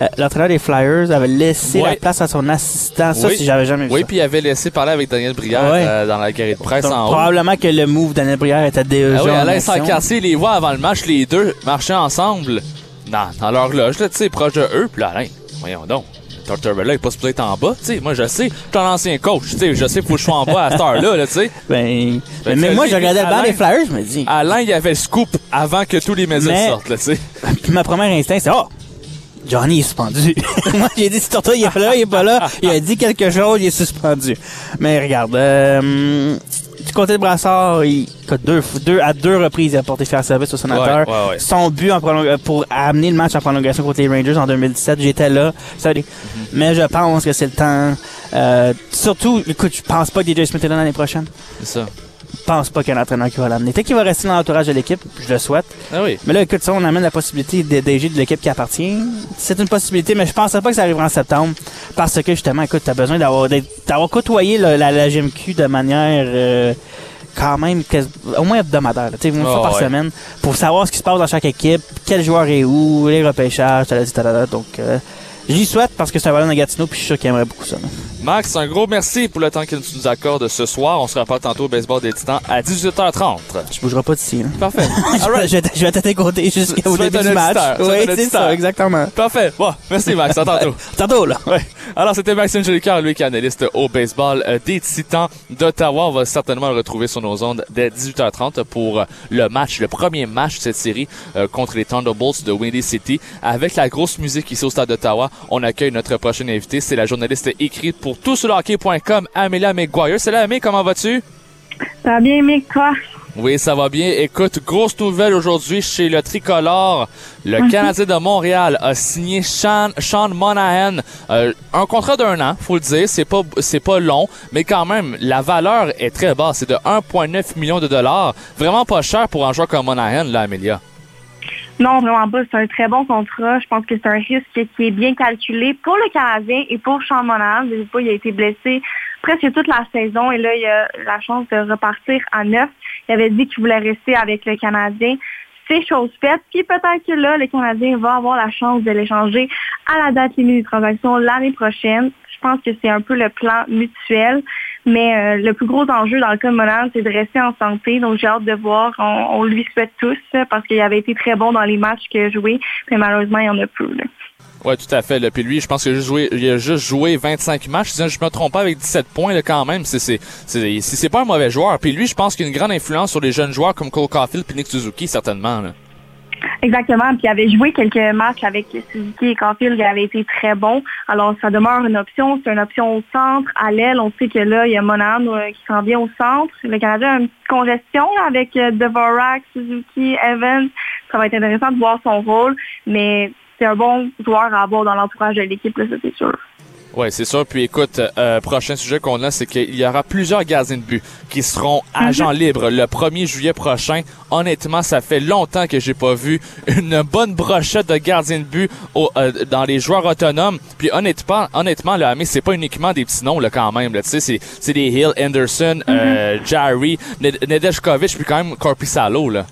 euh, l'entraîneur des Flyers, avait laissé Ouais. la place à son assistant. Ça, Oui. si j'avais jamais vu Oui, puis il avait laissé parler avec Daniel Brière Ouais. euh, dans la galerie de presse Donc, en haut. probablement que le move d'Anel Brière était déjà Ah oui, Alain action. Sancassé les voit avant le match, les deux marchaient ensemble dans, dans leur loge, là, tu sais, proche de eux. Puis là, Alain, voyons donc. Tortorella est pas supposé être en bas, tu sais. Moi, je sais, je suis un ancien coach, tu sais. Je sais, faut que je sois en bas à cette heure-là, là, tu sais. Ben, Ben, mais moi, je regardais le banc des Flyers, je me dis. Alain, il avait le scoop avant que tous les médias Mais- sortent, là, tu sais. Puis ma première instinct, c'est, oh! Johnny est suspendu. moi, j'ai dit, si Torto, il est pas là, il est pas là. Il a dit quelque chose, il est suspendu. Mais regarde, euh, du côté de Brassard, il, deux, deux, à deux reprises, il a porté faire service au sénateur. Ouais, ouais, ouais. Son but en euh, pour amener le match en prolongation contre les Rangers en 2017, j'étais là. Ça, Mhm. Mais je pense que c'est le temps. Euh, surtout, écoute, je pense pas que DJ Smith est là l'année prochaine. C'est ça. Je pense pas qu'il y a un entraîneur qui va l'amener. Peut-être qu'il va rester dans l'entourage de l'équipe, je le souhaite. Ah oui. Mais là, écoute, ça, on amène la possibilité de DG de l'équipe qui appartient. C'est une possibilité, mais je pensais pas que ça arrivera en septembre. Parce que, justement, écoute, t'as besoin d'avoir, d'avoir côtoyé la, la GMQ de manière, euh, quand même, au moins hebdomadaire, tu sais, une Ah, fois par ouais. semaine, pour savoir ce qui se passe dans chaque équipe, quel joueur est où, les repêchages, talala. Donc, euh, j'y souhaite parce que c'est un ballon de Gatineau, puis je suis sûr qu'il aimerait beaucoup ça. là. Max, un gros merci pour le temps que tu nous accordes ce soir. On se reparle tantôt au baseball des Titans à 18h30. Je bougerai pas d'ici, là. Parfait. je, All right. vais- je vais Tu- jusqu'au début du match. Oui, c'est ça, exactement. Parfait. Bon, merci Max. À tantôt. Tantôt, là. Ouais. Alors, c'était Maxime Jolicoeur, lui qui est analyste au baseball euh, des Titans d'Ottawa. On va certainement le retrouver sur nos ondes dès 18h30 pour euh, le match, le premier match de cette série euh, contre les Thunderbolts de Windy City. Avec la grosse musique ici au stade d'Ottawa, on accueille notre prochaine invitée. C'est la journaliste écrite pour toutsurhockey.com, Amelia McGuire. Salut Amé, comment vas-tu? Ça a bien aimé toi? Oui, ça va bien. Écoute, grosse nouvelle aujourd'hui chez le Tricolore. Le Canadien de Montréal a signé Sean, Sean Monahan. Euh, un contrat d'un an, faut le dire. C'est pas, c'est pas long, mais quand même, la valeur est très basse. C'est de 1,9 million de dollars. Vraiment pas cher pour un joueur comme Monahan, là, Amelia. Non, vraiment pas. C'est un très bon contrat. Je pense que c'est un risque qui est bien calculé pour le Canadien et pour Sean Monahan. Pas, il a été blessé presque toute la saison et là, il a la chance de repartir à neuf. Il avait dit qu'il voulait rester avec le Canadien. C'est chose faite. Puis peut-être que là, le Canadien va avoir la chance de l'échanger à la date limite des transactions l'année prochaine. Je pense que c'est un peu le plan mutuel. Mais euh, le plus gros enjeu dans le cas de c'est de rester en santé. Donc, j'ai hâte de voir. On, lui souhaite tous parce qu'il avait été très bon dans les matchs qu'il a joués. Mais malheureusement, il y en a peu. Là. Ouais, tout à fait. Là. Puis lui, je pense qu'il a juste joué, il a juste joué 25 matchs. Si je me trompe pas, avec 17 points là, quand même. C'est, c'est, c'est, c'est, pas un mauvais joueur. Puis lui, je pense qu'il a une grande influence sur les jeunes joueurs comme Cole Caulfield et Nick Suzuki, certainement. Exactement. Puis il avait joué quelques matchs avec Suzuki et Caulfield. Il avait été très bon. Alors, ça demeure une option. C'est une option au centre. À l'aile, on sait que là, il y a Monahan euh, qui s'en vient au centre. Le Canadien a une petite congestion avec euh, Dvorak, Suzuki, Evans. Ça va être intéressant de voir son rôle. Mais c'est un bon joueur à avoir dans l'entourage de l'équipe, ça c'est sûr. Ouais, c'est sûr. Puis écoute, euh, prochain sujet qu'on a, c'est qu'il y aura plusieurs gardiens de but qui seront agents libres le 1er juillet prochain. Honnêtement, ça fait longtemps que j'ai pas vu une bonne brochette de gardiens de but au- euh, dans les joueurs autonomes. Puis honnêtement, honnêtement, là, mais c'est pas uniquement des petits noms là quand même. Là, tu sais, c'est c'est des Hill, Anderson, euh, Jarry, Ned- Nedeljkovic, puis quand même Corpissalo là.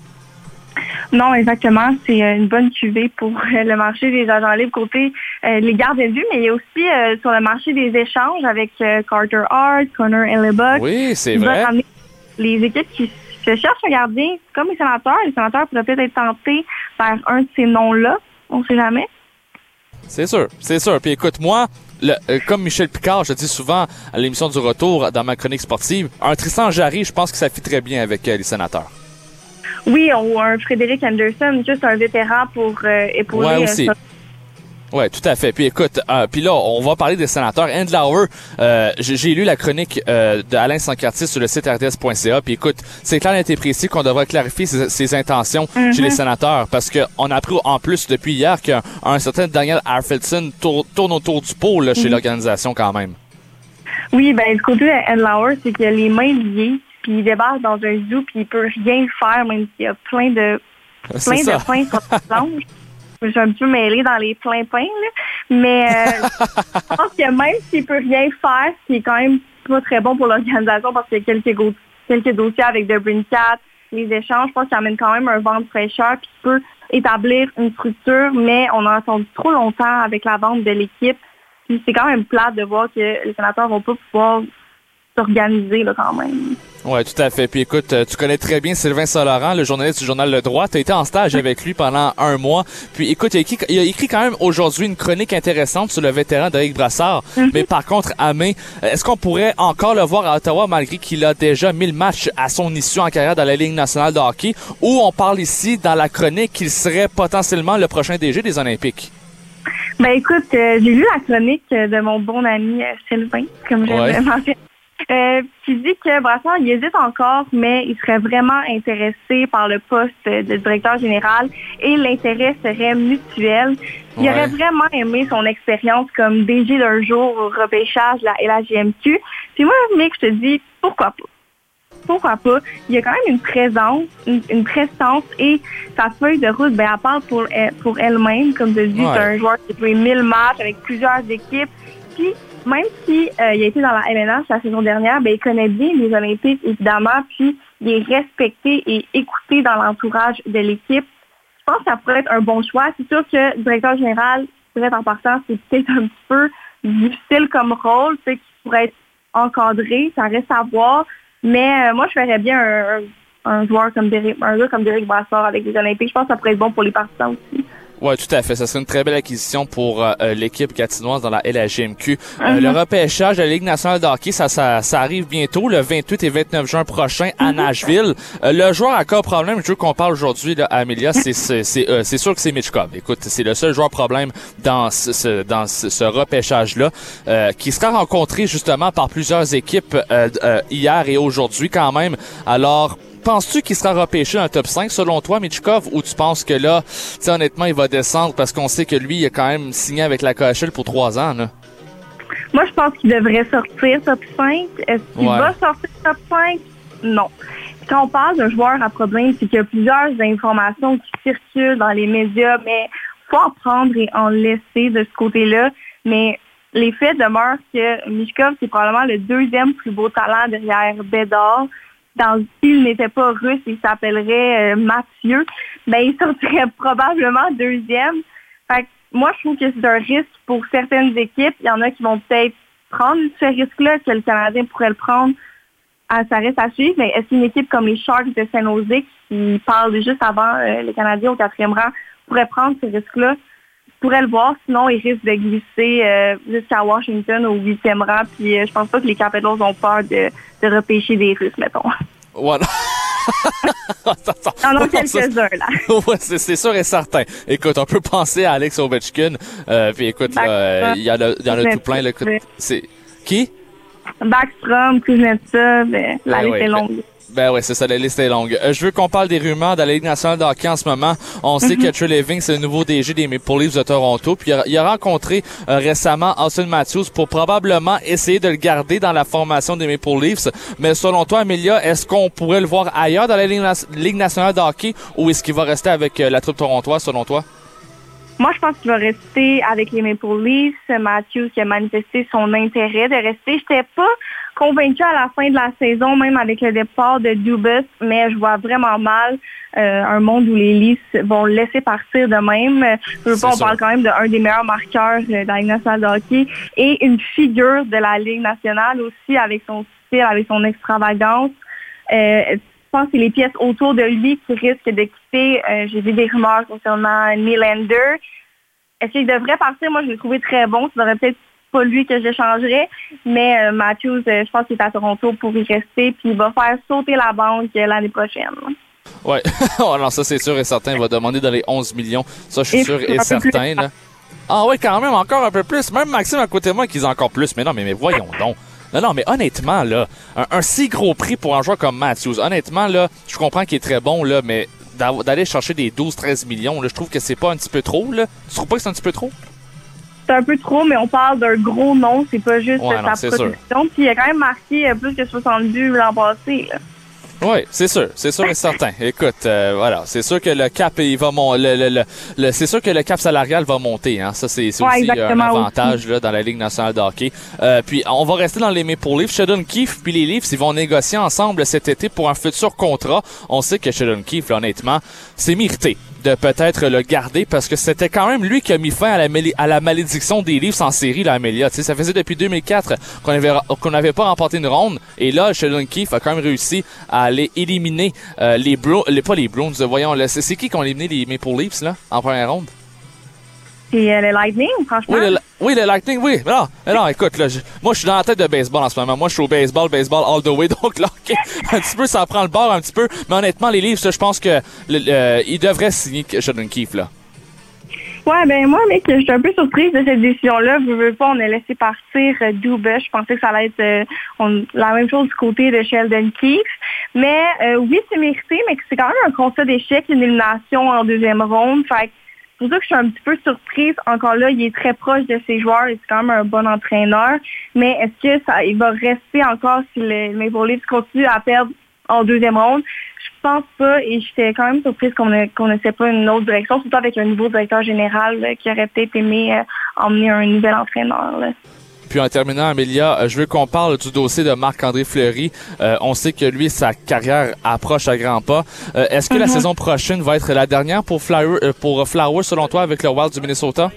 Non, exactement. C'est euh, une bonne cuvée pour euh, le marché des agents libres côté euh, les gardiens de but, mais il y a aussi euh, sur le marché des échanges avec euh, Carter Hart, Connor Hellebuck. Oui, c'est vrai. les équipes qui se cherchent un gardien, comme les sénateurs. Les sénateurs pourraient peut-être être tentés par un de ces noms-là. On sait jamais. C'est sûr, c'est sûr. Puis écoute, moi, le- euh, comme Michel Picard, je dis souvent à l'émission du retour dans ma chronique sportive, un Tristan Jarry, je pense que ça fit très bien avec euh, les sénateurs. Oui, ou un Frédéric Anderson, juste un vétéran pour euh, épauler. Ouais, euh, aussi. Ouais, tout à fait. Puis écoute, euh, puis là, on va parler des sénateurs. Endlauer, euh, j'ai lu la chronique euh, de Alain Sancartier sur le site rds.ca. Puis écoute, c'est clair et précis qu'on devrait clarifier ses, ses intentions chez les sénateurs parce que on a appris en plus depuis hier qu'un un certain Daniel Arfelson tour- tourne autour du pot là, chez l'organisation quand même. Oui, ben le côté de Endlauer, c'est qu'il a les mains liées, puis il débarque dans un zoo, puis il peut rien faire, même s'il y a plein de C'est plein de pains sur planche. Je suis un peu mêlée dans les pleins pains, là. Mais euh, je pense que même s'il peut rien faire, ce qui est quand même pas très bon pour l'organisation parce qu'il y a quelques, dossiers avec The Cat, les échanges, je pense qu'il amène quand même un vent de fraîcheur puis qu'il peut établir une structure, mais on a attendu trop longtemps avec la vente de l'équipe. Puis c'est quand même plate de voir que les sénateurs vont pas pouvoir s'organiser là quand même. Ouais, tout à fait. Puis écoute, euh, tu connais très bien Sylvain Solaran, le journaliste du journal Le Droit. Tu as été en stage avec lui pendant un mois. Puis écoute, il a écrit, il a écrit quand même aujourd'hui une chronique intéressante sur le vétéran d'Eric Brassard. Mais par contre, Amé, euh, est-ce qu'on pourrait encore le voir à Ottawa malgré qu'il a déjà 1000 matchs à son issue en carrière dans la Ligue nationale de hockey? Ou on parle ici dans la chronique qu'il serait potentiellement le prochain DG des Olympiques? Ben écoute, euh, j'ai lu la chronique de mon bon ami Sylvain, comme j'aime Ouais. Euh, qui dit que Brassard, il hésite encore, mais il serait vraiment intéressé par le poste de directeur général et l'intérêt serait mutuel. Il Ouais. aurait vraiment aimé son expérience comme DG d'un jour au repêchage de la LHGMQ. Puis moi, Mick, je te dis, pourquoi pas? Pourquoi pas? Il y a quand même une présence, une, une prestance et sa feuille de route, ben, elle parle pour, elle- pour elle-même. Comme je dis, Ouais. c'est un joueur qui a joué 1000 matchs avec plusieurs équipes. Puis, même si euh, il a été dans la LNH la saison dernière, ben, il connaît bien les Olympiques, évidemment, puis il est respecté et écouté dans l'entourage de l'équipe. Je pense que ça pourrait être un bon choix. C'est sûr que directeur général, peut-être en partant, c'est peut-être un petit peu difficile comme rôle, qui pourrait être encadré, ça reste à voir. Mais euh, moi, je verrais bien un, joueur comme Derek, un gars comme Derek Brassard avec les Olympiques. Je pense que ça pourrait être bon pour les partisans aussi. Ouais, tout à fait. Ça serait une très belle acquisition pour euh, euh, l'équipe gatinoise dans la LHGMQ. Euh, Mhm. Le repêchage de la Ligue nationale de hockey, ça, ça, ça arrive bientôt, le 28 et 29 juin prochain à Nashville. Euh, le joueur à cas problème, je veux qu'on parle aujourd'hui, Amelia, c'est c'est euh, sûr que c'est Mitchkov. Écoute, c'est le seul joueur problème dans ce, ce- dans ce, ce repêchage-là, euh, qui sera rencontré justement par plusieurs équipes euh, euh, hier et aujourd'hui quand même. Alors, Penses-tu qu'il sera repêché dans le top 5 selon toi, Mitchkov, ou tu penses que là, honnêtement, il va descendre parce qu'on sait que lui, il a quand même signé avec la KHL pour trois ans, là? Moi, je pense qu'il devrait sortir top 5. Est-ce qu'il Ouais. va sortir top 5? Non. Quand on parle d'un joueur à problème, c'est qu'il y a plusieurs informations qui circulent dans les médias, mais faut en prendre et en laisser de ce côté-là. Mais les faits demeurent que Mishkov, c'est probablement le deuxième plus beau talent derrière Bédard. Dans s'il n'était pas russe, il s'appellerait euh, Mathieu. Ben, il sortirait probablement deuxième. Fait que moi, je trouve que c'est un risque pour certaines équipes. Il y en a qui vont peut-être prendre ce risque-là, que le Canadien pourrait le prendre. À, ça reste à suivre, mais est-ce qu'une équipe comme les Sharks de San Jose, qui parlent juste avant euh, les Canadiens au quatrième rang, pourrait prendre ce risque-là? Pourrait le voir, sinon il risque de glisser euh, jusqu'à Washington au huitième rang. Puis euh, je pense pas que les Capitals ont peur de, de repêcher des Russes, mettons. Voilà. En a quelques-uns, là. ouais, c'est sûr et certain. Écoute, on peut penser à Alex Ovechkin. Euh, puis écoute, il y en a, y en a tout plein. C'est qui? Backstrom, Kuznetsov, la Ben liste est longue. Ben ouais, c'est ça, la liste est longue. Euh, je veux qu'on parle des rumeurs de la Ligue nationale de hockey en ce moment. On sait que Trey Living, c'est le nouveau DG des Maple Leafs de Toronto. Puis il a, il a rencontré euh, récemment Austin Matthews pour probablement essayer de le garder dans la formation des Maple Leafs. Mais selon toi, Amelia, est-ce qu'on pourrait le voir ailleurs dans la Ligue nationale de hockey ou est-ce qu'il va rester avec euh, la troupe torontoise, selon toi? Moi, je pense qu'il va rester avec les Maple Leafs. Matthews qui a manifesté son intérêt de rester. J'étais pas convaincue à la fin de la saison, même avec le départ de Dubas, mais je vois vraiment mal euh, un monde où les Leafs vont le laisser partir de même. Je veux pas, on parle quand même d'un des meilleurs marqueurs euh, de la Ligue nationale de hockey et une figure de la Ligue nationale aussi avec son style, avec son extravagance. Euh, je pense que c'est les pièces autour de lui qui risquent de quitter. Euh, J'ai vu des rumeurs concernant Nylander. Est-ce qu'il devrait partir? Moi, je l'ai trouvé très bon. Ce serait peut-être pas lui que j'échangerais, mais euh, Matthews, euh, je pense qu'il est à Toronto pour y rester, puis il va faire sauter la banque l'année prochaine. Ouais, oh non, ça c'est sûr et certain. Il va demander dans les 11 millions. Ça, je suis Et sûr et certain. Là. Ah ouais, quand même, encore un peu plus. Même Maxime à côté de moi qui dit encore plus. Mais non, mais, mais voyons donc. Non, non, mais honnêtement, là, un, un si gros prix pour un joueur comme Matthews, honnêtement, là, je comprends qu'il est très bon, là, mais d'aller chercher des 12-13 millions, là, je trouve que c'est pas un petit peu trop, là. Tu trouves pas que c'est un petit peu trop? C'est un peu trop, mais on parle d'un gros nom, c'est pas juste Ouais, non, sa production. Puis il a quand même marqué euh, plus que 60 buts l'an passé. là. Oui, c'est sûr, c'est sûr et certain. Écoute, euh, voilà, c'est sûr que le cap il va mon, le, le, le, le- c'est sûr que le cap salarial va monter, hein. Ça c'est c'est Ouais, aussi euh, un avantage là dans la Ligue nationale de hockey. Euh, puis on va rester dans les Maple Leafs. Sheldon Keefe puis les Leafs, ils vont négocier ensemble cet été pour un futur contrat. On sait que Sheldon Keefe, là, honnêtement, c'est mérité de peut-être le garder parce que c'était quand même lui qui a mis fin à la, malédiction des Leafs en série, là, Amelia. Ça faisait depuis 2004 qu'on qu'on n'avait pas remporté une ronde et là, Sheldon Keefe a quand même réussi à aller éliminer euh, les Browns, pas les voyons, c'est qui qui ont éliminé les Maple Leafs là en première ronde? C'est euh, le Lightning, franchement. Oui, le, oui, le Lightning, oui. Mais non, mais non, écoute, là, je- moi, je suis dans la tête de baseball en ce moment. Moi, je suis au baseball, baseball all the way. Donc, là, ok, un petit peu, ça prend le bord un petit peu. Mais honnêtement, les Leafs, là, je pense que le- le- ils devraient signer Sheldon Keefe, là. Ouais, ben moi, mec, je suis un peu surprise de cette décision-là. Je veux pas, on a laissé partir euh, Dubé. Je pensais que ça allait être euh, on- la même chose du côté de Sheldon Keefe. Mais euh, oui, c'est mérité, mais que c'est quand même un constat d'échec, une élimination en deuxième ronde. Fait que c'est pour ça que je suis un petit peu surprise. Encore là, il est très proche de ses joueurs et c'est quand même un bon entraîneur. Mais est-ce que ça, il va rester encore si le Maple Leafs continue à perdre en deuxième ronde? Je pense pas et j'étais quand même surprise qu'on ne qu'on ne sait pas une autre direction, surtout avec un nouveau directeur général qui aurait peut-être aimé euh, emmener un nouvel entraîneur. là. Puis en terminant, Amélia, euh, je veux qu'on parle du dossier de Marc-André Fleury. Euh, on sait que lui, sa carrière approche à grands pas. Euh, Est-ce que la Mhm. saison prochaine va être la dernière pour Flower, euh, pour Flower, selon toi, avec le Wild du Minnesota?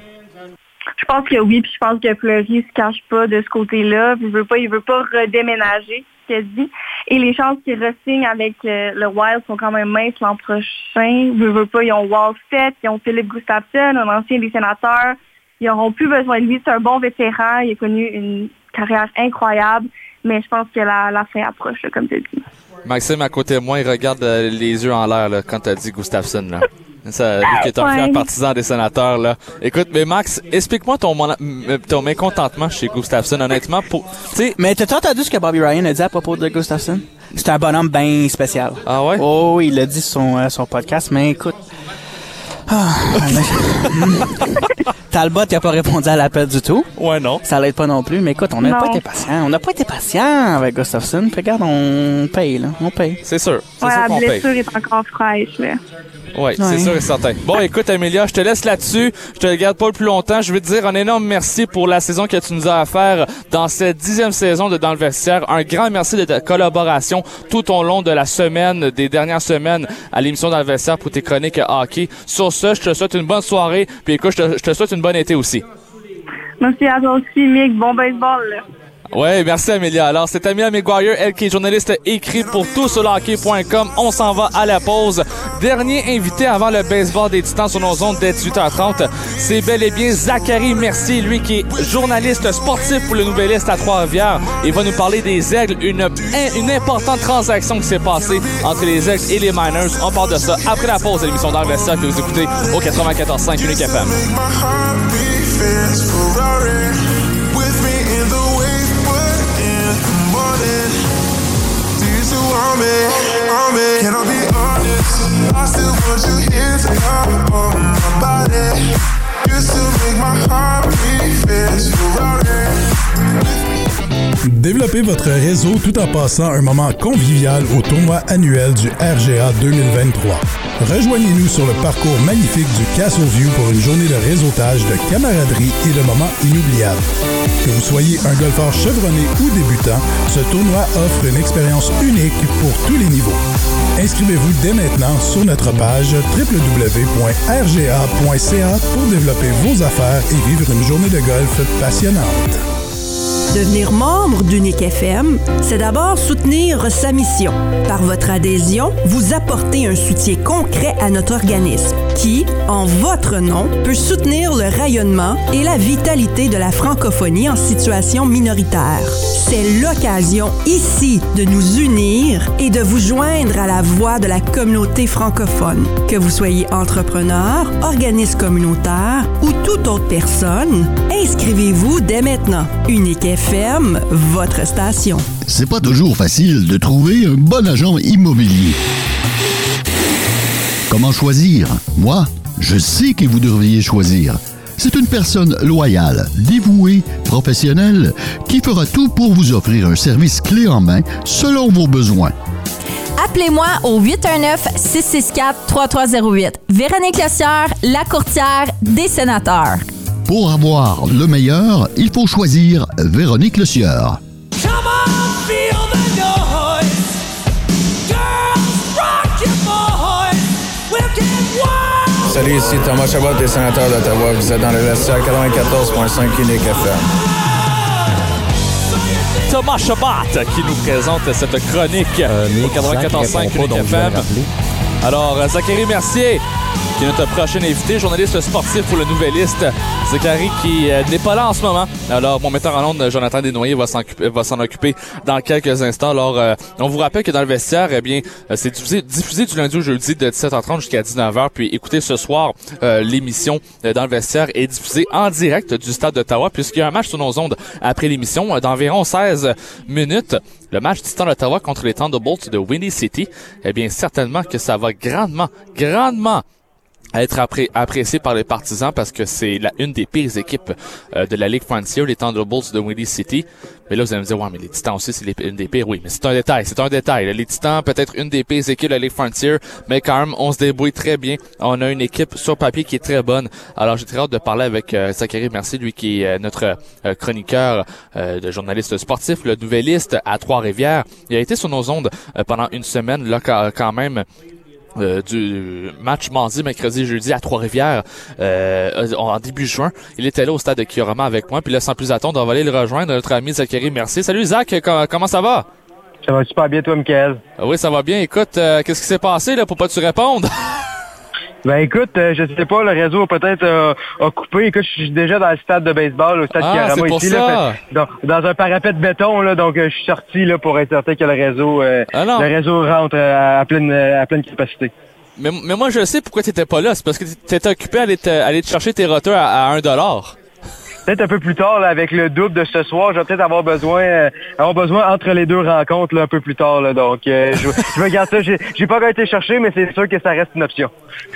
Je pense que oui, puis je pense que Fleury se cache pas de ce côté-là. Il veut pas, il veut pas redéménager, ce qu'il dit. Et les chances qu'il ressigne avec euh, le Wild sont quand même minces l'an prochain. Il veut pas, ils ont Wallstedt, ils ont Philippe Gustafsson, un ancien des sénateurs. Ils n'auront plus besoin de lui. C'est un bon vétéran. Il a connu une carrière incroyable. Mais je pense que la, la fin approche, là, comme tu dis. Maxime, à côté de moi, il regarde euh, les yeux en l'air là, quand t'as dit Gustafsson. Là. Ça, lui qui est un Ouais. partisan des sénateurs. Là. Écoute, mais Max, explique-moi ton, ton mécontentement chez Gustafsson, honnêtement. Pour, tu sais, Mais t'as entendu ce que Bobby Ryan a dit à propos de Gustafsson? C'est un bonhomme bien spécial. ah ouais? Oh, il l'a dit sur son, euh, son podcast, mais écoute. Ah, Talbot n'a pas répondu à l'appel du tout. Ouais, non. Ça l'aide pas non plus, mais écoute, on n'a pas été patient. On n'a pas été patient avec Gustafsson. Puis regarde, on paye, là. On paye. C'est sûr. C'est Ouais, sûr la qu'on paye. blessure est encore fraîche. Là. Oui, c'est Ouais. sûr et certain. Bon, écoute, Amélia, je te laisse là-dessus. Je te garde pas le plus longtemps. Je veux te dire un énorme merci pour la saison que tu nous as à faire dans cette dixième saison de Dans le Vestiaire. Un grand merci de ta collaboration tout au long de la semaine, des dernières semaines à l'émission Dans le Vestiaire pour tes chroniques hockey. Sur je te souhaite une bonne soirée. Puis écoute, je te, je te souhaite une bonne été aussi. Merci à toi aussi, Mick. Bon baseball. Là. Ouais, merci Amélia. Alors, c'est Amélia McGuire, elle qui est journaliste écrit pour tout sur. On s'en va à la pause. Dernier invité avant le baseball des Titans sur nos ondes dès 18h30. C'est bel et bien Zachary Mercier, lui qui est journaliste sportif pour le Nouvelliste à Trois-Rivières. Il va nous parler des Aigles, une, une importante transaction qui s'est passée entre les Aigles et les Miners. On parle de ça après la pause de l'émission vestiaire que vous écoutez au 94.5 Unique FM. Want me? Want me? Can I be honest? I still want you here tonight on my body. You still make my heartbeat fast Ferrari. Développez votre réseau tout en passant un moment convivial au tournoi annuel du RGA 2023. Rejoignez-nous sur le parcours magnifique du Castle View pour une journée de réseautage, de camaraderie et de moments inoubliables. Que vous soyez un golfeur chevronné ou débutant, ce tournoi offre une expérience unique pour tous les niveaux. Inscrivez-vous dès maintenant sur notre page www.rga.ca pour développer vos affaires et vivre une journée de golf passionnante. Devenir membre d'Unique FM, c'est d'abord soutenir sa mission. Par votre adhésion, vous apportez un soutien concret à notre organisme qui, en votre nom, peut soutenir le rayonnement et la vitalité de la francophonie en situation minoritaire. C'est l'occasion ici de nous unir et de vous joindre à la voix de la communauté francophone. Que vous soyez entrepreneur, organisme communautaire ou toute autre personne, inscrivez-vous dès maintenant. Unique FM, votre station. C'est pas toujours facile de trouver un bon agent immobilier. Comment choisir? Moi, je sais que vous devriez choisir. C'est une personne loyale, dévouée, professionnelle, qui fera tout pour vous offrir un service clé en main selon vos besoins. Appelez-moi au 819-664-3308. Véronique Lecière, la courtière des sénateurs. Pour avoir le meilleur, il faut choisir Véronique Le Salut, ici Thomas Chabot des sénateurs d'Ottawa. Vous êtes dans le vestiaire 94.5 Unique FM. Thomas Chabot qui nous présente cette chronique Euh, au 94.5 Unique FM. Alors, euh, Zachary Mercier, qui est notre prochain invité, journaliste sportif pour le Nouvelliste. Zachary qui euh, n'est pas là en ce moment. Alors, mon metteur en ondes, Jonathan Desnoyers, va s'en occuper, va s'en occuper dans quelques instants. Alors, euh, on vous rappelle que dans le vestiaire, eh bien, euh, c'est diffusé, diffusé du lundi au jeudi de 17h30 jusqu'à 19h. Puis, écoutez ce soir, euh, l'émission euh, dans le vestiaire est diffusée en direct du stade d'Ottawa, puisqu'il y a un match sur nos ondes après l'émission d'environ 16 minutes. Le match du Titan d'Ottawa contre les Thunderbolts de Windy City. Eh bien, certainement que ça va grandement, grandement à être appré- apprécié par les partisans parce que c'est la une des pires équipes euh, de la Ligue Frontier, les Thunderbolts de Windy City. Mais là, vous allez me dire, ouais, mais les Titans aussi, c'est une des pires. Oui, mais c'est un détail, c'est un détail. Les Titans, peut-être une des pires équipes de la Ligue Frontier, mais quand même, on se débrouille très bien. On a une équipe sur papier qui est très bonne. Alors, j'ai très hâte de parler avec euh, Zachary Merci, lui qui est euh, notre euh, chroniqueur de journaliste sportif, le nouvelliste à Trois-Rivières. Il a été sur nos ondes pendant une semaine, là, quand même euh, du match mardi, mercredi, jeudi à Trois-Rivières euh, en début juin. Il était là au stade de Kiorama avec moi. Puis là, sans plus attendre, on va aller le rejoindre, notre ami Zachary Mercier. Salut Zach, co- comment ça va? Ça va super bien, toi, Michael. Ah Oui, ça va bien. Écoute, euh, qu'est-ce qui s'est passé là pour pas tu répondes? Ben écoute, euh, je sais pas, le réseau a peut-être euh, a coupé. Écoute, je suis déjà dans le stade de baseball, au stade Ah, pour ici, ça. là, fait- dans, dans un parapet de béton, là, donc euh, je suis sorti là pour être certain que le réseau, euh, Ah le réseau rentre euh, à pleine à pleine capacité. mais, mais moi, je sais pourquoi t'étais pas là. C'est parce que t'étais occupé à aller te, aller te chercher tes roteurs à, à 1 dollar. Peut-être un peu plus tard, là, avec le double de ce soir, je vais peut-être avoir besoin euh, avoir besoin entre les deux rencontres là, un peu plus tard. Là, donc euh, je, je vais garder ça. J'ai j'ai pas encore été chercher, mais c'est sûr que ça reste une option.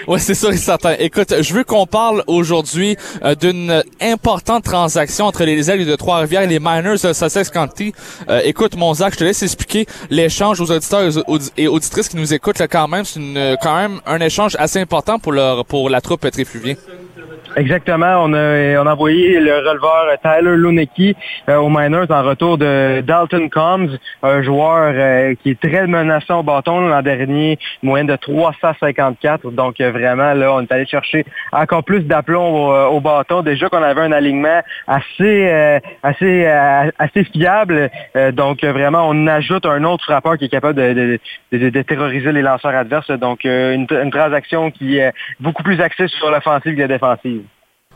Oui, c'est sûr et certain. Écoute, je veux qu'on parle aujourd'hui euh, d'une importante transaction entre les aigles de Trois-Rivières et les Miners de Sussex County. Euh, écoute, mon Zach, je te laisse expliquer l'échange aux auditeurs et auditrices qui nous écoutent là, quand même. C'est une, euh, quand même un échange assez important pour leur, pour la troupe Tréfluvien. Exactement. On a, on a envoyé le releveur euh, Tyler Lunecki euh, aux Miners en retour de Dalton Combs, un joueur euh, qui est très menaçant au bâton l'an dernier, moyenne de 354. Donc euh, vraiment, là, on est allé chercher encore plus d'aplomb au, euh, bâton. Déjà qu'on avait un alignement assez euh, assez euh, assez fiable. Euh, donc euh, vraiment, on ajoute un autre frappeur qui est capable de, terroriser les lanceurs adverses. Donc euh, une transaction qui est beaucoup plus axée sur l'offensive que la défensive.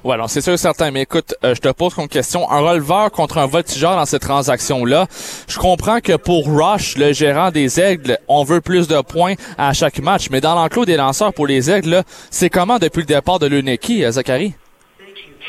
Ouais, alors c'est sûr certain, mais écoute, euh, je te pose comme question, un releveur contre un voltigeur dans cette transaction-là, je comprends que pour Rush, le gérant des Aigles, on veut plus de points à chaque match, mais dans l'enclos des lanceurs pour les Aigles, c'est comment depuis le départ de Luneki, euh, Zachary?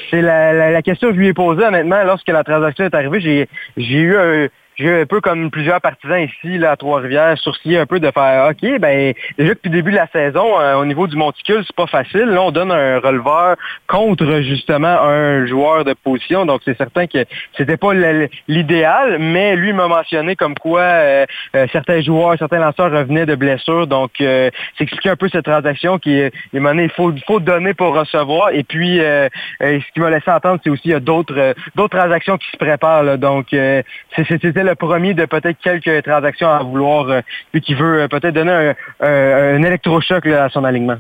C'est la, la, la question que je lui ai posée, honnêtement, lorsque la transaction est arrivée, j'ai eu un j'ai un peu comme plusieurs partisans ici là, à Trois-Rivières, sourciller un peu de faire OK, ben déjà depuis le début de la saison, euh, au niveau du monticule, c'est pas facile. Là, on donne un releveur contre justement un joueur de position. Donc c'est certain que c'était pas l'idéal, mais lui m'a mentionné comme quoi euh, euh, certains joueurs, certains lanceurs revenaient de blessures. Donc euh, c'est expliqué un peu cette transaction qui est il faut, faut donner pour recevoir. Et puis euh, euh, ce qui m'a laissé entendre, c'est aussi il y a d'autres euh, d'autres transactions qui se préparent. là. Donc euh, c'était le premier de peut-être quelques transactions à vouloir, euh, lui qui veut euh, peut-être donner un, un- un électrochoc là, à son alignement.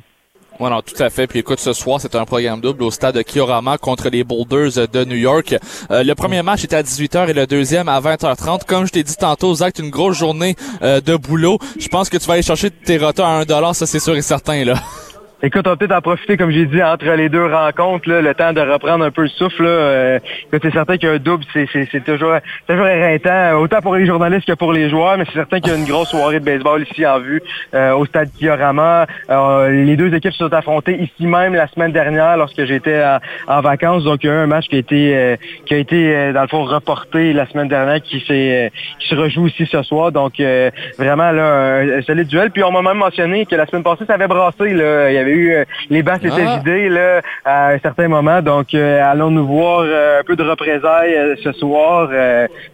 Ouais, non, tout à fait. Puis écoute, ce soir, c'est un programme double au stade de Kiorama contre les Boulders de New York. Euh, le premier match était à 18h et le deuxième à 20h30. Comme je t'ai dit tantôt, Zach, une grosse journée euh, de boulot. Je pense que tu vas aller chercher tes roteurs à 1$, ça c'est sûr et certain, là. Écoute, on peut-être en profiter, comme j'ai dit, entre les deux rencontres, là, le temps de reprendre un peu le souffle. Là, euh, c'est certain qu'un double, c'est, toujours, toujours éreintant, autant pour les journalistes que pour les joueurs, mais c'est certain qu'il y a une grosse soirée de baseball ici en vue euh, au stade Kiorama. Euh, les deux équipes se sont affrontées ici même la semaine dernière lorsque j'étais en, vacances. Donc, il y a eu un match qui a été, euh, qui a été euh, dans le fond, reporté la semaine dernière, qui, euh, qui se rejoue ici ce soir. Donc, euh, vraiment, là, un, solide duel. Puis, on m'a même mentionné que la semaine passée, ça avait brassé. Là. Eu euh, les bancs s'étaient Ah. vidés là, à un certain moment. Donc, euh, allons nous voir euh, un peu de représailles ce soir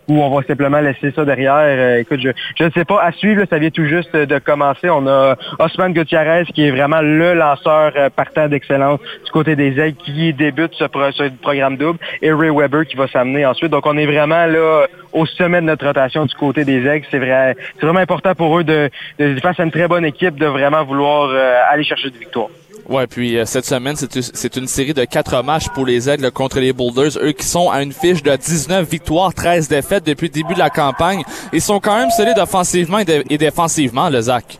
ou on va simplement laisser ça derrière. Écoute, je je ne sais pas. À suivre, là, ça vient tout juste de commencer. On a Osman Gutierrez qui est vraiment le lanceur partant d'excellence du côté des ailes qui débute ce, pro- ce programme double et Ray Weber qui va s'amener ensuite. Donc, on est vraiment là au sommet de notre rotation du côté des aigles. C'est vrai, vraiment important pour eux de, de une très bonne équipe de vraiment vouloir euh, aller chercher des victoires. Ouais, puis euh, cette semaine, c'est une série de quatre matchs pour les Aigles contre les Boulders. Eux qui sont à une fiche de 19 victoires, 13 défaites depuis le début de la campagne. Ils sont quand même solides offensivement et, et défensivement, le Zach.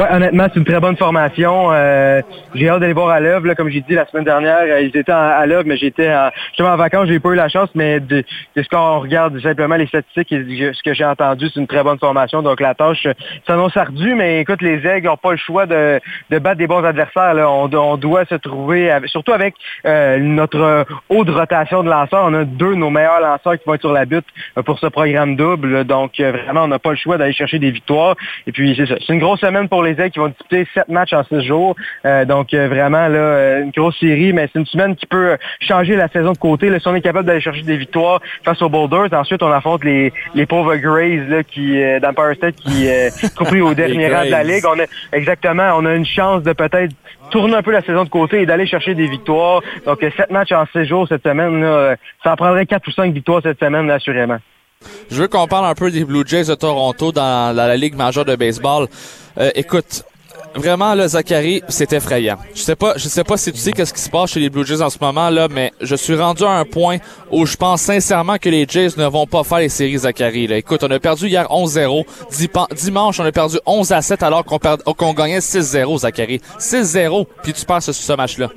Ouais, honnêtement, c'est une très bonne formation. Euh, j'ai hâte d'aller voir à l'œuvre. Comme j'ai dit la semaine dernière, euh, ils étaient en- à l'œuvre, mais j'étais en, justement en vacances, j'ai pas eu la chance, mais de, de ce qu'on regarde simplement les statistiques et de ce que j'ai entendu, c'est une très bonne formation. Donc la tâche s'annonce ardue, mais écoute, les aigles n'ont pas le choix de, de battre des bons adversaires. là. On, do- on doit se trouver, surtout avec euh, notre euh, haute rotation de lanceurs. On a deux de nos meilleurs lanceurs qui vont être sur la butte euh, pour ce programme double. Donc vraiment, on n'a pas le choix d'aller chercher des victoires. Et puis c'est ça. C'est une grosse semaine pour les aigles qui vont disputer sept matchs en six jours. Euh, donc euh, vraiment là, euh, une grosse série, mais c'est une semaine qui peut changer la saison de côté. Là, si on est capable d'aller chercher des victoires face aux Boulders, ensuite on affronte les, les pauvres Grays là, qui euh, d'Empire State qui euh, sont pris au dernier rang de la ligue. On a exactement, on a une chance de peut-être tourner un peu la saison de côté et d'aller chercher des victoires. Donc sept matchs en six jours cette semaine, là, ça en prendrait quatre ou cinq victoires cette semaine, là, assurément. Je veux qu'on parle un peu des Blue Jays de Toronto dans la, la Ligue majeure de baseball. Euh, écoute, vraiment là, Zachary, c'est effrayant. Je sais pas, je sais pas si tu sais qu'est-ce qui se passe chez les Blue Jays en ce moment là, mais je suis rendu à un point où je pense sincèrement que les Jays ne vont pas faire les séries Zachary. Là. Écoute, on a perdu hier 11-0. Dipa- Dimanche, on a perdu 11 à 7 alors qu'on qu'on gagnait 6-0 Zachary. 6-0, puis tu perds ce, ce match-là.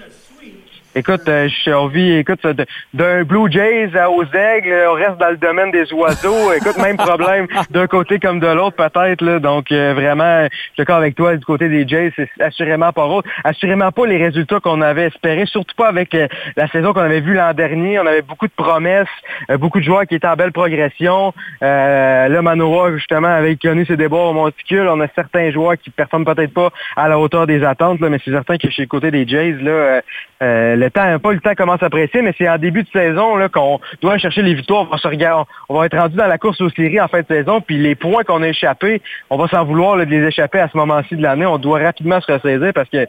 Écoute, euh, on vit, écoute, d'un Blue Jays aux aigles, euh, on reste dans le domaine des oiseaux. écoute, même problème d'un côté comme de l'autre, peut-être. Donc, euh, vraiment, je suis d'accord avec toi, du côté des Jays, c'est assurément pas rose. Assurément pas les résultats qu'on avait espérés, surtout pas avec euh, la saison qu'on avait vue l'an dernier. On avait beaucoup de promesses, euh, beaucoup de joueurs qui étaient en belle progression. Euh, là, Manoa, justement, avait connu ses débats au monticule. On a certains joueurs qui performent peut-être pas à la hauteur des attentes, là, mais c'est certain que chez le côté des Jays, là, euh, euh, le temps, pas le temps commence à presser, mais c'est en début de saison là, qu'on doit chercher les victoires. On va se regarder, on va être rendu dans la course aux séries en fin de saison, puis les points qu'on a échappés, on va s'en vouloir de les échapper à ce moment-ci de l'année. On doit rapidement se ressaisir parce que